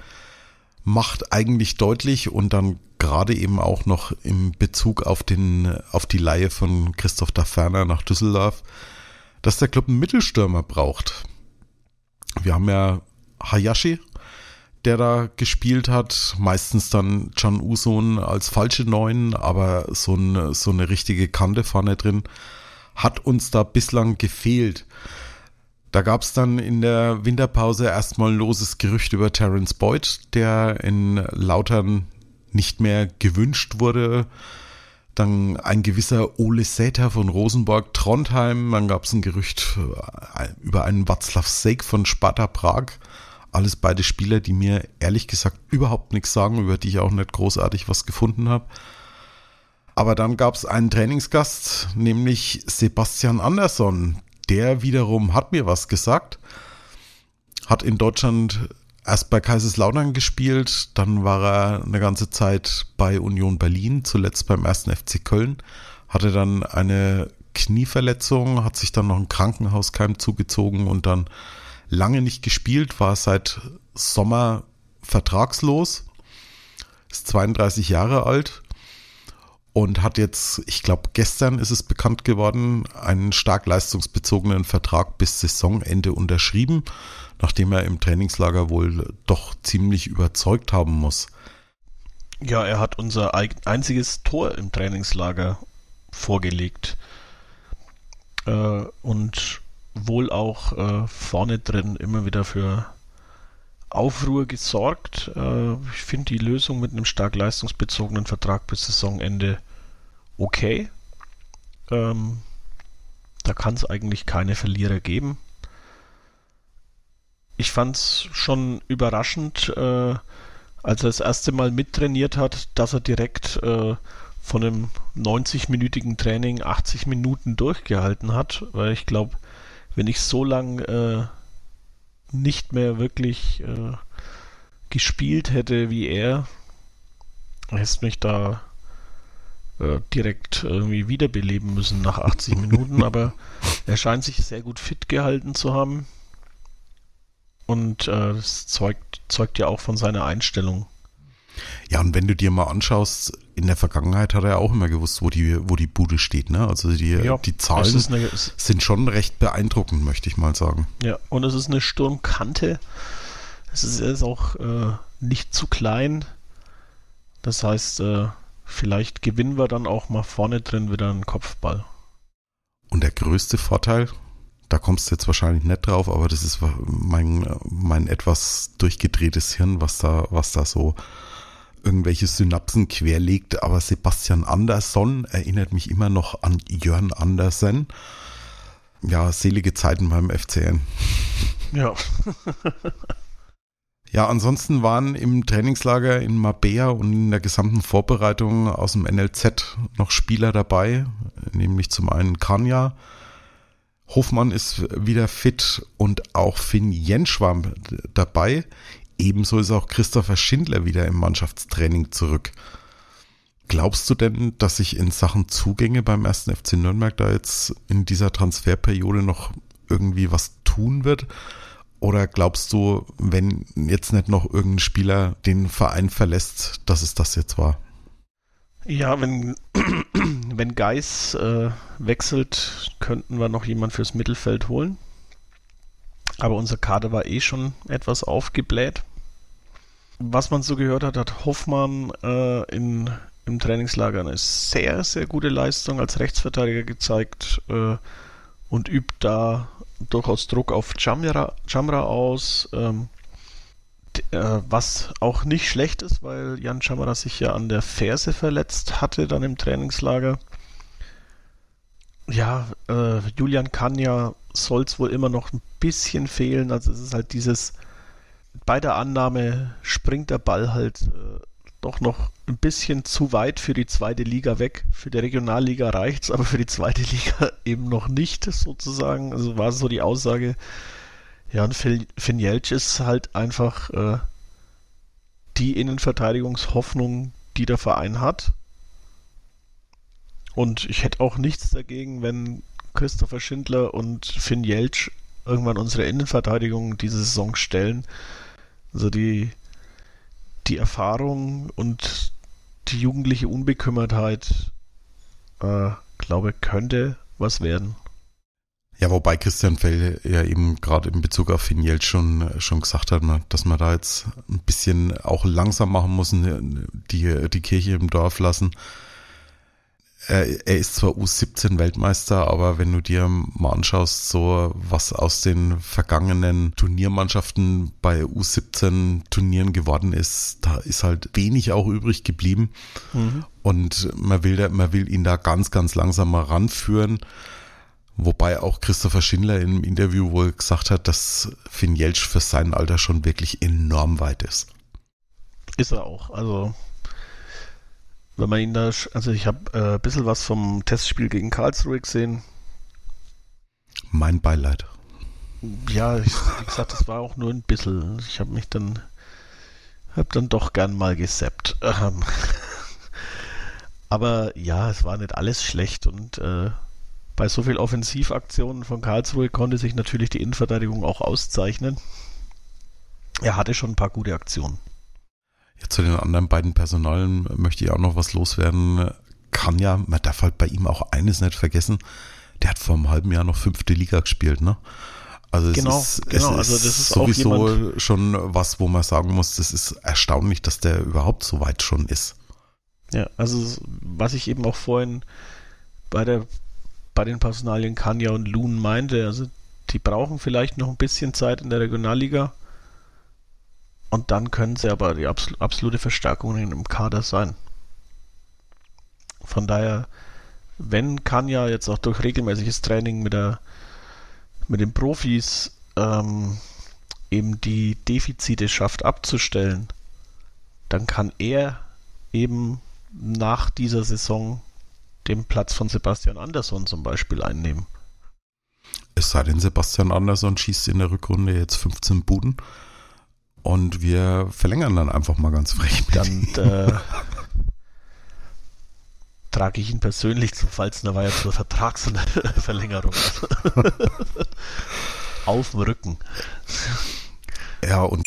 macht eigentlich deutlich und dann gerade eben auch noch im Bezug auf den, auf die Laie von Christoph Daferner nach Düsseldorf, dass der Club einen Mittelstürmer braucht. Wir haben ja Hayashi, der da gespielt hat, meistens dann Can Uson als falsche Neun, aber so, ein, so eine richtige Kante vorne drin, hat uns da bislang gefehlt. Da gab es dann in der Winterpause erstmal ein loses Gerücht über Terence Boyd, der in Lautern nicht mehr gewünscht wurde. Dann ein gewisser Ole Säter von Rosenborg Trondheim. Dann gab es ein Gerücht äh, über einen Václav Seik von Sparta Prag. Alles beide Spieler, die mir ehrlich gesagt überhaupt nichts sagen, über die ich auch nicht großartig was gefunden habe. Aber dann gab es einen Trainingsgast, nämlich Sebastian Andersson. Der wiederum hat mir was gesagt, hat in Deutschland erst bei Kaiserslautern gespielt, dann war er eine ganze Zeit bei Union Berlin, zuletzt beim ersten FC Köln, hatte dann eine Knieverletzung, hat sich dann noch ein Krankenhauskeim zugezogen und dann lange nicht gespielt, war seit Sommer vertragslos, ist 32 Jahre alt und hat jetzt, ich glaube, gestern ist es bekannt geworden, einen stark leistungsbezogenen Vertrag bis Saisonende unterschrieben, nachdem er im Trainingslager wohl doch ziemlich überzeugt haben muss. Ja, er hat unser einziges Tor im Trainingslager vorgelegt. Äh, und wohl auch äh, vorne drin immer wieder für Aufruhr gesorgt. Äh, ich finde die Lösung mit einem stark leistungsbezogenen Vertrag bis Saisonende okay. Ähm, da kann es eigentlich keine Verlierer geben. Ich fand es schon überraschend, äh, als er das erste Mal mittrainiert hat, dass er direkt äh, von einem 90-minütigen Training 80 Minuten durchgehalten hat, weil ich glaube, wenn ich so lange äh, nicht mehr wirklich äh, gespielt hätte wie er, hätte mich da äh, direkt irgendwie wiederbeleben müssen nach 80 Minuten, aber er scheint sich sehr gut fit gehalten zu haben. Und äh, das zeugt, zeugt ja auch von seiner Einstellung. Ja, und wenn du dir mal anschaust, in der Vergangenheit hat er auch immer gewusst, wo die, wo die Bude steht. Ne? Also die, ja, die Zahlen eine, sind schon recht beeindruckend, möchte ich mal sagen. Ja, und es ist eine Sturmkante. Es ist, ist auch äh, nicht zu klein. Das heißt, äh, vielleicht gewinnen wir dann auch mal vorne drin wieder einen Kopfball. Und der größte Vorteil, da kommst du jetzt wahrscheinlich nicht drauf, aber das ist mein, mein etwas durchgedrehtes Hirn, was da, was da so irgendwelche Synapsen querlegt, aber Sebastian Andersson erinnert mich immer noch an Jörn Andersen. Ja, selige Zeiten beim FCN. Ja. ja, ansonsten waren im Trainingslager in Mabea und in der gesamten Vorbereitung aus dem NLZ noch Spieler dabei, nämlich zum einen Kanya. Hofmann ist wieder fit und auch Finn Jenschwam dabei. Ebenso ist auch Christopher Schindler wieder im Mannschaftstraining zurück. Glaubst du denn, dass sich in Sachen Zugänge beim ersten FC Nürnberg da jetzt in dieser Transferperiode noch irgendwie was tun wird? Oder glaubst du, wenn jetzt nicht noch irgendein Spieler den Verein verlässt, dass es das jetzt war? Ja, wenn, wenn Geis äh, wechselt, könnten wir noch jemand fürs Mittelfeld holen. Aber unser Kader war eh schon etwas aufgebläht was man so gehört hat, hat Hoffmann äh, in, im Trainingslager eine sehr, sehr gute Leistung als Rechtsverteidiger gezeigt äh, und übt da durchaus Druck auf Jamra aus. Ähm, äh, was auch nicht schlecht ist, weil Jan Jamra sich ja an der Ferse verletzt hatte dann im Trainingslager. Ja, äh, Julian Kanja soll es wohl immer noch ein bisschen fehlen. Also es ist halt dieses bei der Annahme springt der Ball halt äh, doch noch ein bisschen zu weit für die zweite Liga weg. Für die Regionalliga reicht es, aber für die zweite Liga eben noch nicht, sozusagen. Also war so die Aussage. Ja, und Jelch ist halt einfach äh, die Innenverteidigungshoffnung, die der Verein hat. Und ich hätte auch nichts dagegen, wenn Christopher Schindler und Finn Jeltsch irgendwann unsere Innenverteidigung diese Saison stellen. Also die, die Erfahrung und die jugendliche Unbekümmertheit, äh, glaube könnte was werden. Ja, wobei Christian Fell ja eben gerade in Bezug auf Finiel schon, schon gesagt hat, ne, dass man da jetzt ein bisschen auch langsam machen muss, ne, die, die Kirche im Dorf lassen. Er, er ist zwar U17 Weltmeister, aber wenn du dir mal anschaust, so was aus den vergangenen Turniermannschaften bei U17 Turnieren geworden ist, da ist halt wenig auch übrig geblieben. Mhm. Und man will, da, man will ihn da ganz, ganz langsam mal ranführen. Wobei auch Christopher Schindler im Interview wohl gesagt hat, dass Finn Jelsch für sein Alter schon wirklich enorm weit ist. Ist er auch. Also, wenn man ihn da, also ich habe äh, ein bisschen was vom Testspiel gegen Karlsruhe gesehen. Mein Beileid. Ja, ich, wie gesagt, das war auch nur ein bisschen. Ich habe mich dann, habe dann doch gern mal gesappt. Ähm, aber ja, es war nicht alles schlecht und äh, bei so viel Offensivaktionen von Karlsruhe konnte sich natürlich die Innenverteidigung auch auszeichnen. Er hatte schon ein paar gute Aktionen. Ja, zu den anderen beiden Personalen möchte ich auch noch was loswerden. Kann ja, man darf halt bei ihm auch eines nicht vergessen, der hat vor einem halben Jahr noch fünfte Liga gespielt, ne? Also es genau, ist, genau. Es also das ist sowieso schon was, wo man sagen muss, das ist erstaunlich, dass der überhaupt so weit schon ist. Ja, also was ich eben auch vorhin bei der bei den Personalien Kanya und Loon meinte. Also die brauchen vielleicht noch ein bisschen Zeit in der Regionalliga. Und dann können sie aber die absolute Verstärkung im Kader sein. Von daher, wenn Kanya jetzt auch durch regelmäßiges Training mit, der, mit den Profis ähm, eben die Defizite schafft abzustellen, dann kann er eben nach dieser Saison den Platz von Sebastian Andersson zum Beispiel einnehmen. Es sei denn, Sebastian Andersson schießt in der Rückrunde jetzt 15 Buden und wir verlängern dann einfach mal ganz frech. Mit dann äh, trage ich ihn persönlich zu Pfalzner Weiher zur Vertragsverlängerung auf dem Rücken. Ja, und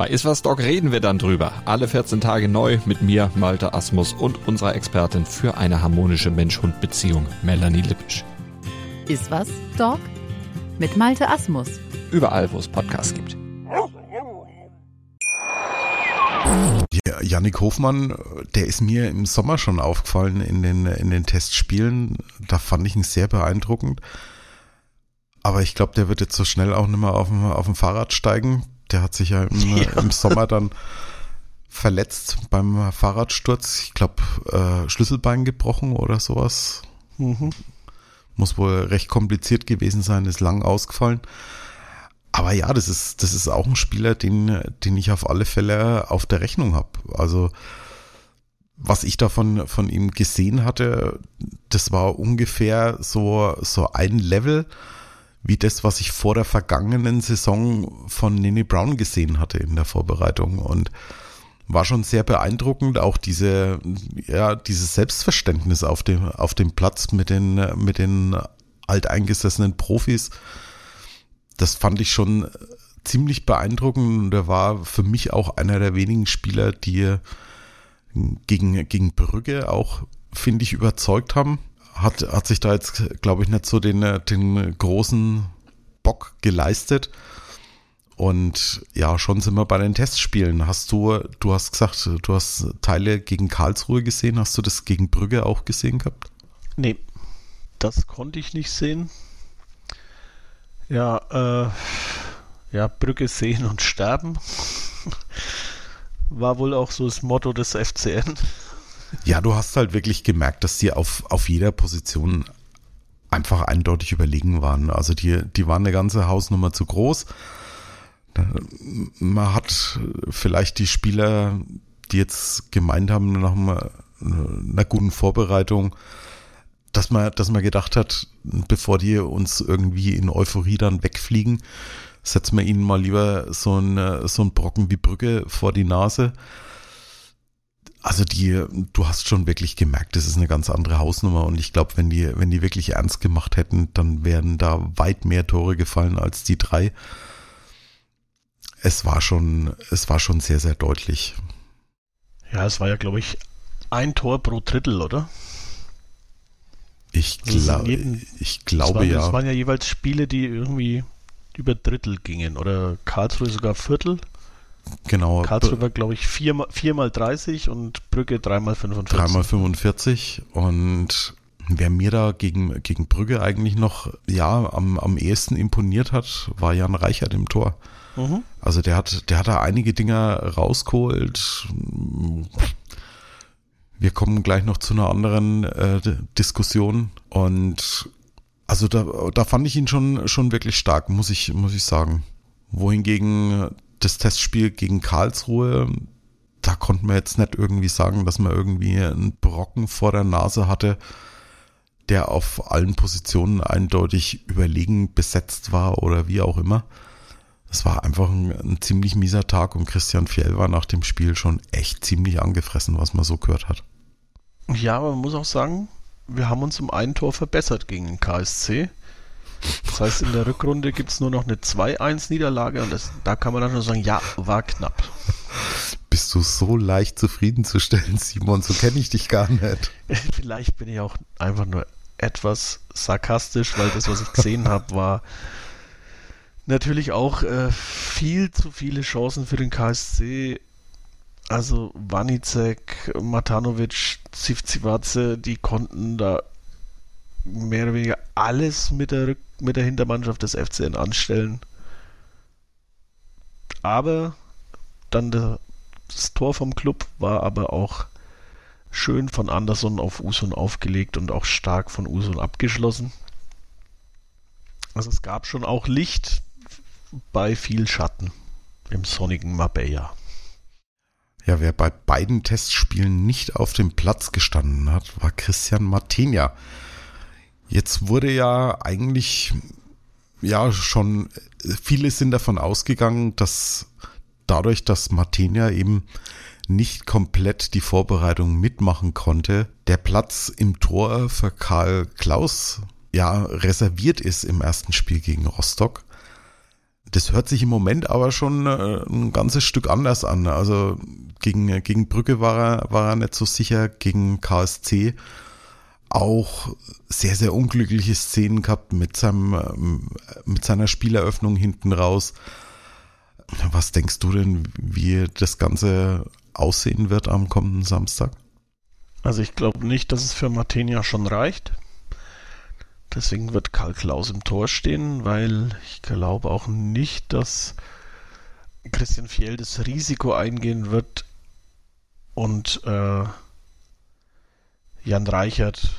Bei Iswas Dog reden wir dann drüber. Alle 14 Tage neu mit mir, Malte Asmus und unserer Expertin für eine harmonische Mensch-Hund-Beziehung, Melanie Lippisch. Iswas Dog mit Malte Asmus. Überall, wo es Podcasts gibt. Ja, Yannick Hofmann, der ist mir im Sommer schon aufgefallen in den, in den Testspielen. Da fand ich ihn sehr beeindruckend. Aber ich glaube, der wird jetzt so schnell auch nicht mehr auf dem, auf dem Fahrrad steigen. Der hat sich ja im, ja. im Sommer dann verletzt beim Fahrradsturz. Ich glaube, äh, Schlüsselbein gebrochen oder sowas. Mhm. Muss wohl recht kompliziert gewesen sein, ist lang ausgefallen. Aber ja, das ist, das ist auch ein Spieler, den, den ich auf alle Fälle auf der Rechnung habe. Also, was ich davon von ihm gesehen hatte, das war ungefähr so, so ein Level wie das, was ich vor der vergangenen Saison von Nene Brown gesehen hatte in der Vorbereitung. Und war schon sehr beeindruckend, auch diese, ja, dieses Selbstverständnis auf dem, auf dem Platz mit den, mit den alteingesessenen Profis. Das fand ich schon ziemlich beeindruckend und er war für mich auch einer der wenigen Spieler, die gegen, gegen Brügge auch, finde ich, überzeugt haben hat, hat sich da jetzt, glaube ich, nicht so den, den großen Bock geleistet. Und ja, schon sind wir bei den Testspielen. Hast du, du hast gesagt, du hast Teile gegen Karlsruhe gesehen. Hast du das gegen Brügge auch gesehen gehabt? Nee, das konnte ich nicht sehen. Ja, äh, ja, Brügge sehen und sterben. War wohl auch so das Motto des FCN. Ja, du hast halt wirklich gemerkt, dass die auf, auf jeder Position einfach eindeutig überlegen waren. Also die, die waren eine ganze Hausnummer zu groß. Man hat vielleicht die Spieler, die jetzt gemeint haben, nach einer, guten Vorbereitung, dass man, dass man gedacht hat, bevor die uns irgendwie in Euphorie dann wegfliegen, setzen wir ihnen mal lieber so ein, so ein Brocken wie Brücke vor die Nase. Also die, du hast schon wirklich gemerkt, das ist eine ganz andere Hausnummer und ich glaube, wenn die, wenn die wirklich ernst gemacht hätten, dann wären da weit mehr Tore gefallen als die drei. Es war schon, es war schon sehr, sehr deutlich. Ja, es war ja, glaube ich, ein Tor pro Drittel, oder? Ich, glaub, ich glaube es waren, ja. Es waren ja jeweils Spiele, die irgendwie über Drittel gingen oder Karlsruhe sogar Viertel. Genau. Karlsruhe war, glaube ich, viermal, viermal 30 und Brügge dreimal 45. Dreimal 45 und wer mir da gegen, gegen Brügge eigentlich noch ja am, am ehesten imponiert hat, war Jan Reichert im Tor. Mhm. Also der hat, der hat da einige Dinger rausgeholt. Wir kommen gleich noch zu einer anderen äh, Diskussion und also da, da fand ich ihn schon, schon wirklich stark, muss ich, muss ich sagen. Wohingegen das Testspiel gegen Karlsruhe, da konnten wir jetzt nicht irgendwie sagen, dass man irgendwie einen Brocken vor der Nase hatte, der auf allen Positionen eindeutig überlegen besetzt war oder wie auch immer. Es war einfach ein, ein, ziemlich mieser Tag und Christian Fjell war nach dem Spiel schon echt ziemlich angefressen, was man so gehört hat. Ja, aber man muss auch sagen, wir haben uns um ein Tor verbessert gegen den KSC. Das heißt, in der Rückrunde gibt es nur noch eine 2-1-Niederlage und das, da kann man dann nur sagen, ja, war knapp. Bist du so leicht zufriedenzustellen, Simon? So kenne ich dich gar nicht. Vielleicht bin ich auch einfach nur etwas sarkastisch, weil das, was ich gesehen habe, war natürlich auch äh, viel zu viele Chancen für den KSC. Also Wanicek, Matanovic, Zivzivatze, die konnten da mehr oder weniger alles mit der, mit der Hintermannschaft des FCN anstellen. Aber dann der, das Tor vom Club war aber auch schön von Anderson auf Usun aufgelegt und auch stark von Usun abgeschlossen. Also es gab schon auch Licht bei viel Schatten im sonnigen Marbella. Ja, wer bei beiden Testspielen nicht auf dem Platz gestanden hat, war Christian Martinia. Jetzt wurde ja eigentlich, ja, schon, viele sind davon ausgegangen, dass dadurch, dass Martinia eben nicht komplett die Vorbereitung mitmachen konnte, der Platz im Tor für Karl Klaus ja reserviert ist im ersten Spiel gegen Rostock. Das hört sich im Moment aber schon äh, ein ganzes Stück anders an. Also gegen, gegen Brücke war er, war er nicht so sicher, gegen KSC auch sehr, sehr unglückliche Szenen gehabt mit seinem, ähm, mit seiner Spieleröffnung hinten raus. Was denkst du denn, wie das Ganze aussehen wird am kommenden Samstag? Also ich glaube nicht, dass es für Martinia schon reicht. Deswegen wird Karl Klaus im Tor stehen, weil ich glaube auch nicht, dass Christian Fjell das Risiko eingehen wird und äh, Jan Reichert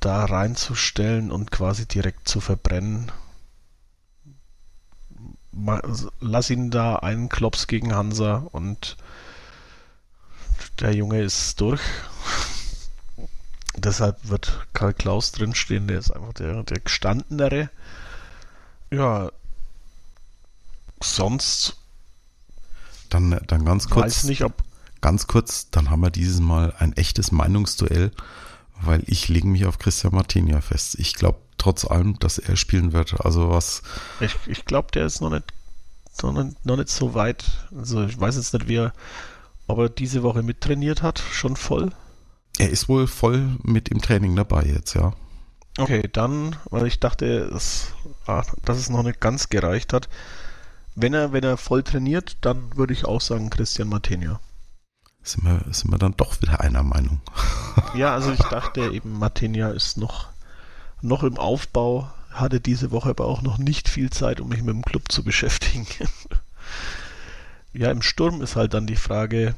da reinzustellen und quasi direkt zu verbrennen. Lass ihn da einen Klops gegen Hansa und der Junge ist durch. Deshalb wird Karl Klaus drinstehen, der ist einfach der, der gestandenere. Ja, sonst. Dann, dann ganz kurz. Weiß nicht, ob. Ganz kurz, dann haben wir dieses Mal ein echtes Meinungsduell, weil ich lege mich auf Christian Martinia fest. Ich glaube trotz allem, dass er spielen wird. Also was. Ich, ich glaube, der ist noch nicht, noch nicht, noch nicht so weit. Also ich weiß jetzt nicht, wie er, ob er diese Woche mittrainiert hat, schon voll. Er ist wohl voll mit im Training dabei jetzt, ja. Okay, dann, weil ich dachte, dass, ah, dass es noch nicht ganz gereicht hat. Wenn er, wenn er voll trainiert, dann würde ich auch sagen Christian Martinia. Sind wir, sind wir dann doch wieder einer Meinung. ja, also ich dachte eben, Martinia ist noch, noch im Aufbau, hatte diese Woche aber auch noch nicht viel Zeit, um mich mit dem Club zu beschäftigen. ja, im Sturm ist halt dann die Frage,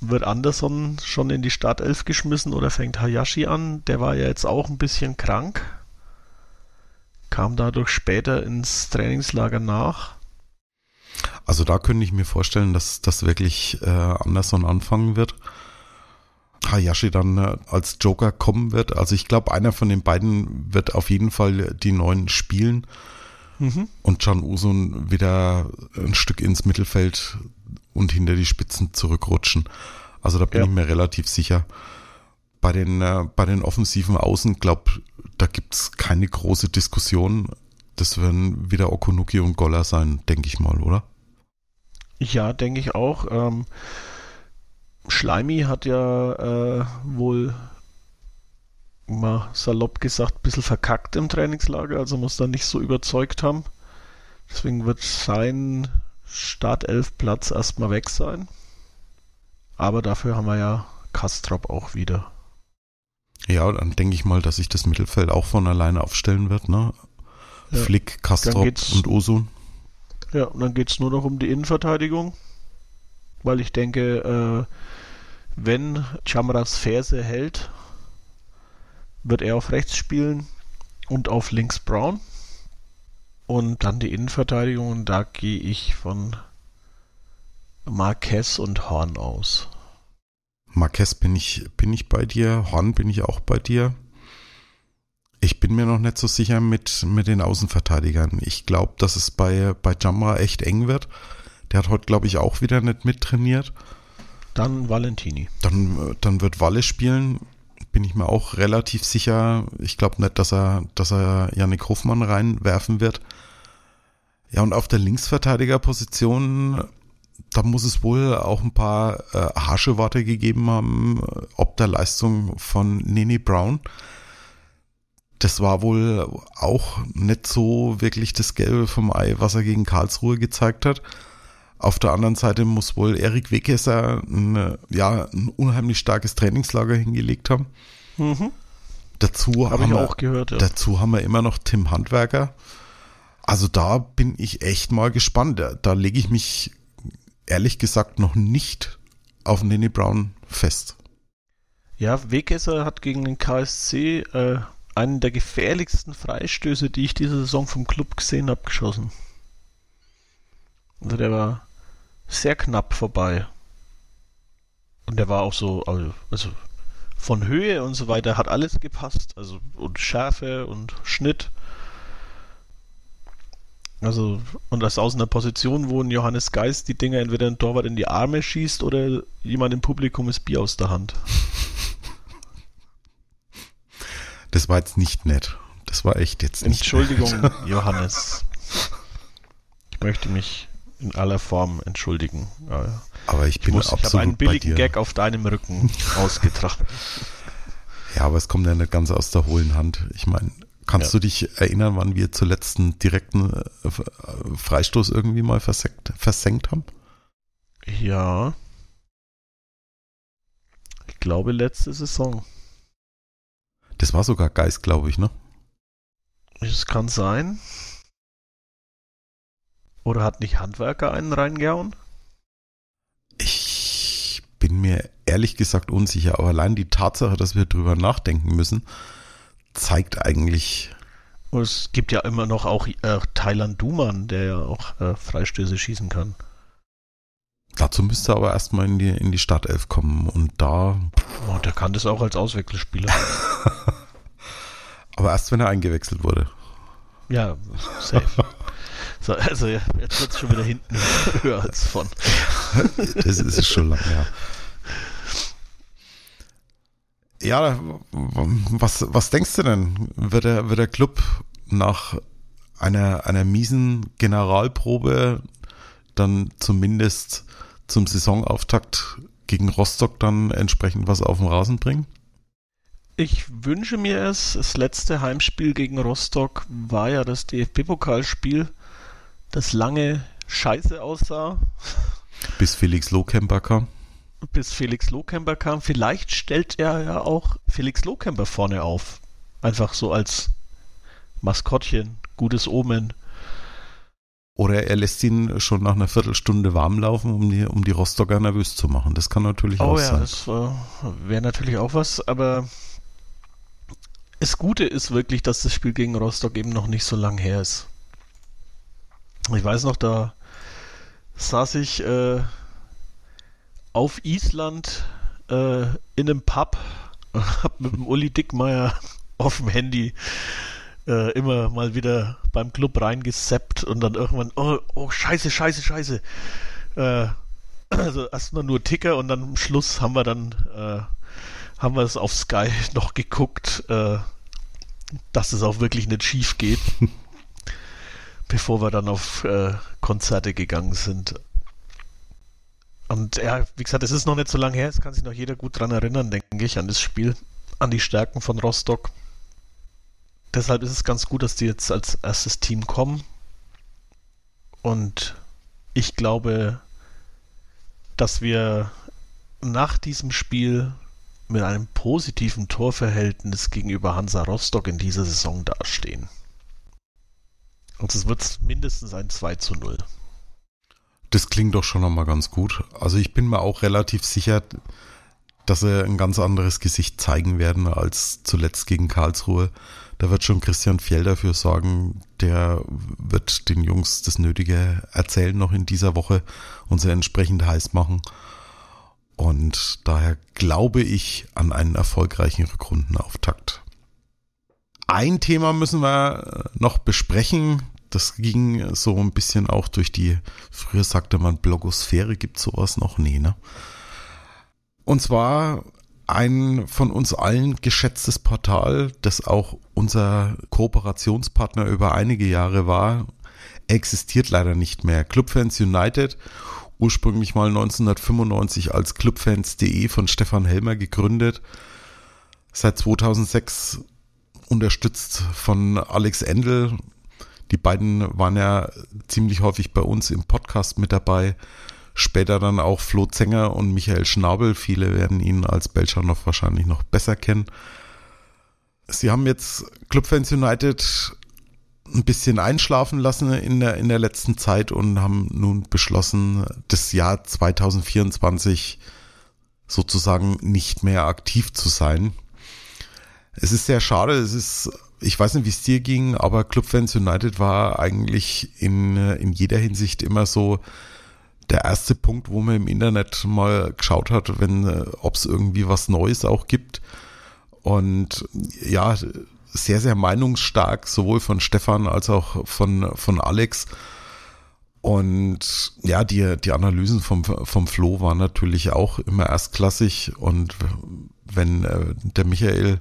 wird Anderson schon in die Startelf geschmissen oder fängt Hayashi an? Der war ja jetzt auch ein bisschen krank. Kam dadurch später ins Trainingslager nach. Also da könnte ich mir vorstellen, dass das wirklich äh, Anderson anfangen wird. Hayashi dann äh, als Joker kommen wird. Also ich glaube, einer von den beiden wird auf jeden Fall die neuen spielen mhm. und Can Usun wieder ein Stück ins Mittelfeld und hinter die Spitzen zurückrutschen. Also da bin ja. ich mir relativ sicher. Bei den, äh, bei den offensiven Außen, glaube da gibt's keine große Diskussion. Das werden wieder Okunuki und Goller sein, denke ich mal, oder? Ja, denke ich auch. Ähm, Schleimi hat ja äh, wohl mal salopp gesagt, ein bisschen verkackt im Trainingslager, also muss da nicht so überzeugt haben. Deswegen wird sein Startelf-Platz erstmal weg sein. Aber dafür haben wir ja Kastrop auch wieder. Ja, dann denke ich mal, dass sich das Mittelfeld auch von alleine aufstellen wird, ne? Ja. Flick, Kastrop und Osun. Ja, und dann geht es nur noch um die Innenverteidigung. Weil ich denke, äh, wenn Chamras Ferse hält, wird er auf rechts spielen und auf links Brown. Und dann die Innenverteidigung, und da gehe ich von Marquez und Horn aus. Marquez bin ich, bin ich bei dir, Horn bin ich auch bei dir. Ich bin mir noch nicht so sicher mit, mit den Außenverteidigern. Ich glaube, dass es bei, bei Jamra echt eng wird. Der hat heute, glaube ich, auch wieder nicht mittrainiert. Dann Valentini. Dann, dann wird Walle spielen bin ich mir auch relativ sicher. Ich glaube nicht, dass er, dass er Yannick Hofmann reinwerfen wird. Ja, und auf der Linksverteidigerposition, da muss es wohl auch ein paar äh, harsche Worte gegeben haben, ob der Leistung von Nene Brown. Das war wohl auch nicht so wirklich das Gelbe vom Ei, was er gegen Karlsruhe gezeigt hat. Auf der anderen Seite muss wohl Erik Wegesser ein, ja, ein unheimlich starkes Trainingslager hingelegt haben. Mhm. Dazu Hab haben wir, auch gehört, ja. Dazu haben wir immer noch Tim Handwerker. Also da bin ich echt mal gespannt. Da, da lege ich mich ehrlich gesagt noch nicht auf Nene Brown fest. Ja, Wegesser hat gegen den KSC äh, einen der gefährlichsten Freistöße, die ich diese Saison vom Club gesehen habe, geschossen. Also der war sehr knapp vorbei. Und der war auch so, also, also von Höhe und so weiter hat alles gepasst. Also und Schärfe und Schnitt. Also, und das aus einer Position, wo ein Johannes Geist die Dinger entweder ein Torwart in die Arme schießt oder jemand im Publikum ist Bier aus der Hand. Das war jetzt nicht nett. Das war echt jetzt nicht Entschuldigung, nett. Johannes. Ich möchte mich in aller Form entschuldigen. Aber ich bin ich muss, absolut Ich habe einen billigen Gag auf deinem Rücken ausgetragen. Ja, aber es kommt ja nicht ganz aus der hohlen Hand. Ich meine, kannst ja. du dich erinnern, wann wir zuletzt einen direkten äh, Freistoß irgendwie mal versenkt, versenkt haben? Ja. Ich glaube letzte Saison. Das war sogar Geist, glaube ich, ne? Es kann sein. Oder hat nicht Handwerker einen reingehauen? Ich bin mir ehrlich gesagt unsicher, aber allein die Tatsache, dass wir drüber nachdenken müssen, zeigt eigentlich. Und es gibt ja immer noch auch äh, Thailand Duman, der ja auch äh, Freistöße schießen kann. Dazu müsste er aber erstmal in die, in die Startelf kommen und da. Oh, der kann das auch als Auswechselspieler. aber erst wenn er eingewechselt wurde. Ja, safe. So, also jetzt wird es schon wieder hinten höher als von. das ist schon lange, ja. Ja, was, was denkst du denn? Wird der, wird der Club nach einer, einer miesen Generalprobe dann zumindest zum Saisonauftakt gegen Rostock dann entsprechend was auf den Rasen bringen? Ich wünsche mir es. Das letzte Heimspiel gegen Rostock war ja das DFB-Pokalspiel das lange scheiße aussah. Bis Felix Lohkemper kam. Bis Felix Lohkemper kam. Vielleicht stellt er ja auch Felix Lohkemper vorne auf. Einfach so als Maskottchen, gutes Omen. Oder er lässt ihn schon nach einer Viertelstunde warm laufen, um die, um die Rostocker nervös zu machen. Das kann natürlich oh, auch ja, sein. das äh, wäre natürlich auch was, aber das Gute ist wirklich, dass das Spiel gegen Rostock eben noch nicht so lang her ist. Ich weiß noch, da saß ich äh, auf Island äh, in einem Pub und hab mit dem Uli Dickmeier auf dem Handy äh, immer mal wieder beim Club reingesappt und dann irgendwann, oh, oh scheiße, scheiße, scheiße. Äh, also erstmal nur Ticker und dann am Schluss haben wir dann, äh, haben wir es auf Sky noch geguckt, äh, dass es auch wirklich nicht schief geht, bevor wir dann auf äh, Konzerte gegangen sind. Und ja, wie gesagt, es ist noch nicht so lange her, es kann sich noch jeder gut dran erinnern, denke ich, an das Spiel, an die Stärken von Rostock. Deshalb ist es ganz gut, dass die jetzt als erstes Team kommen. Und ich glaube, dass wir nach diesem Spiel mit einem positiven Torverhältnis gegenüber Hansa Rostock in dieser Saison dastehen. Und es wird mindestens ein 2 zu 0. Das klingt doch schon nochmal ganz gut. Also ich bin mir auch relativ sicher, dass sie ein ganz anderes Gesicht zeigen werden als zuletzt gegen Karlsruhe. Da wird schon Christian Fjell dafür sorgen, der wird den Jungs das Nötige erzählen noch in dieser Woche und sie entsprechend heiß machen. Und daher glaube ich an einen erfolgreichen Rückrundenauftakt. Ein Thema müssen wir noch besprechen. Das ging so ein bisschen auch durch die, früher sagte man Blogosphäre, gibt sowas noch? Nee, ne? Und zwar ein von uns allen geschätztes Portal, das auch unser Kooperationspartner über einige Jahre war, existiert leider nicht mehr. Clubfans United, ursprünglich mal 1995 als clubfans.de von Stefan Helmer gegründet, seit 2006 unterstützt von Alex Endel. Die beiden waren ja ziemlich häufig bei uns im Podcast mit dabei. Später dann auch Flo Zenger und Michael Schnabel. Viele werden ihn als Belschanow wahrscheinlich noch besser kennen. Sie haben jetzt Clubfans United ein bisschen einschlafen lassen in der, in der letzten Zeit und haben nun beschlossen, das Jahr 2024 sozusagen nicht mehr aktiv zu sein. Es ist sehr schade, es ist, ich weiß nicht, wie es dir ging, aber Clubfans United war eigentlich in, in jeder Hinsicht immer so der erste Punkt, wo man im Internet mal geschaut hat, wenn, äh, ob es irgendwie was Neues auch gibt. Und ja, sehr, sehr meinungsstark, sowohl von Stefan als auch von, von Alex. Und ja, die, die Analysen vom, vom Flo waren natürlich auch immer erstklassig. Und wenn äh, der Michael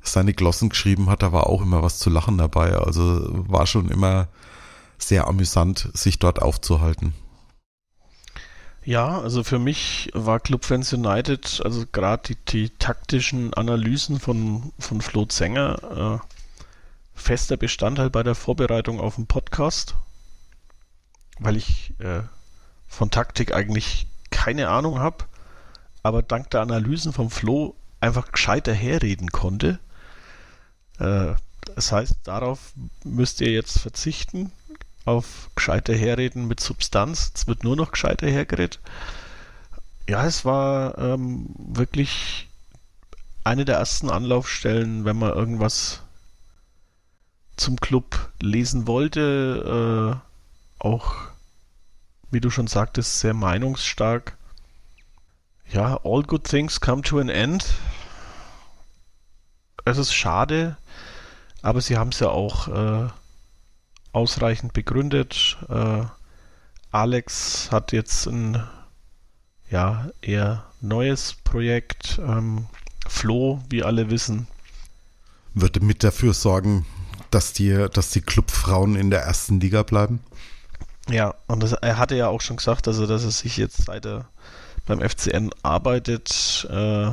seine Glossen geschrieben hat, da war auch immer was zu lachen dabei. Also war schon immer sehr amüsant, sich dort aufzuhalten. Ja, also für mich war Club Fans United, also gerade die, die, taktischen Analysen von, von Flo Zenger, äh, fester Bestandteil bei der Vorbereitung auf den Podcast, weil ich äh, von Taktik eigentlich keine Ahnung habe, aber dank der Analysen von Flo einfach gescheiter herreden konnte. Äh, das heißt, darauf müsst ihr jetzt verzichten auf gescheite Herreden mit Substanz. Es wird nur noch gescheiter hergeredet. Ja, es war ähm, wirklich eine der ersten Anlaufstellen, wenn man irgendwas zum Club lesen wollte. Äh, auch, wie du schon sagtest, sehr meinungsstark. Ja, all good things come to an end. Es ist schade, aber sie haben es ja auch äh, ausreichend begründet. Äh, Alex hat jetzt ein ja, eher neues Projekt. Ähm, Flo, wie alle wissen. Würde mit dafür sorgen, dass die, dass die Clubfrauen in der ersten Liga bleiben? Ja, und das, er hatte ja auch schon gesagt, also dass er sich jetzt seit er beim FCN arbeitet, äh,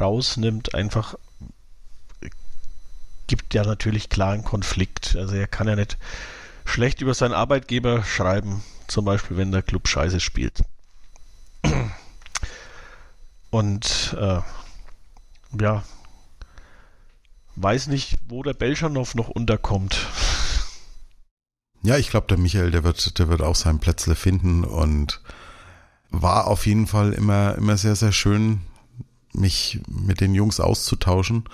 rausnimmt, einfach gibt ja natürlich klaren Konflikt. Also er kann ja nicht schlecht über seinen Arbeitgeber schreiben, zum Beispiel wenn der Club Scheiße spielt. Und äh, ja, weiß nicht, wo der Belschanow noch unterkommt. Ja, ich glaube, der Michael, der wird, der wird auch sein Plätzle finden und war auf jeden Fall immer, immer sehr, sehr schön, mich mit den Jungs auszutauschen.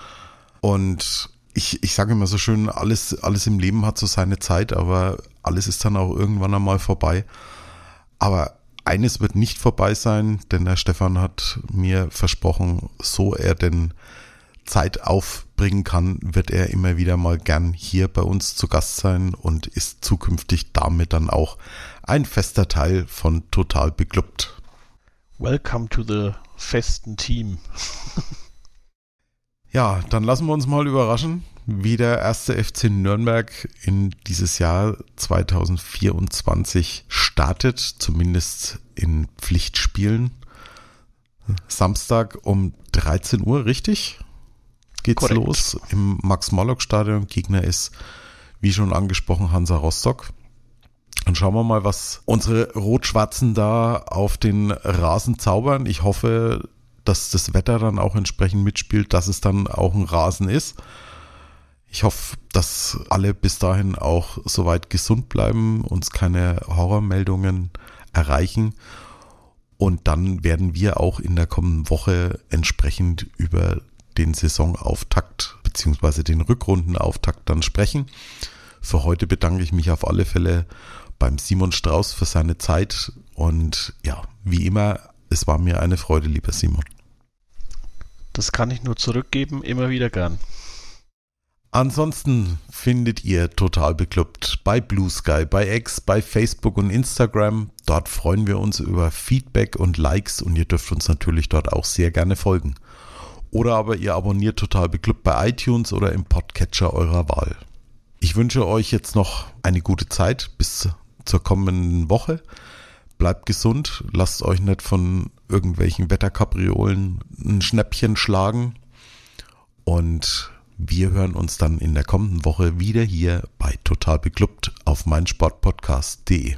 Und ich, ich sage immer so schön, alles, alles im Leben hat so seine Zeit, aber alles ist dann auch irgendwann einmal vorbei. Aber eines wird nicht vorbei sein, denn der Stefan hat mir versprochen, so er denn Zeit aufbringen kann, wird er immer wieder mal gern hier bei uns zu Gast sein und ist zukünftig damit dann auch ein fester Teil von Total Beklubbt. Welcome to the festen Team. ja, dann lassen wir uns mal überraschen, wie der erste FC Nürnberg in dieses Jahr 2024 startet, zumindest in Pflichtspielen. Samstag um 13 Uhr, richtig? geht's Korrekt. los im Max-Morlock-Stadion. Gegner ist, wie schon angesprochen, Hansa Rostock. Dann schauen wir mal, was unsere Rot-Schwarzen da auf den Rasen zaubern. Ich hoffe, dass das Wetter dann auch entsprechend mitspielt, dass es dann auch ein Rasen ist. Ich hoffe, dass alle bis dahin auch soweit gesund bleiben, uns keine Horrormeldungen erreichen. Und dann werden wir auch in der kommenden Woche entsprechend über den Saisonauftakt bzw. den Rückrundenauftakt dann sprechen. Für heute bedanke ich mich auf alle Fälle beim Simon Strauß für seine Zeit und ja, wie immer, es war mir eine Freude, lieber Simon. Das kann ich nur zurückgeben, immer wieder gern. Ansonsten findet ihr total bekloppt bei Blue Sky, bei X, bei Facebook und Instagram. Dort freuen wir uns über Feedback und Likes und ihr dürft uns natürlich dort auch sehr gerne folgen. Oder aber ihr abonniert total beklubbt bei iTunes oder im Podcatcher eurer Wahl. Ich wünsche euch jetzt noch eine gute Zeit bis zur kommenden Woche. Bleibt gesund, lasst euch nicht von irgendwelchen Wetterkapriolen ein Schnäppchen schlagen. Und wir hören uns dann in der kommenden Woche wieder hier bei Total Beklubbt auf meinsportpodcast.de.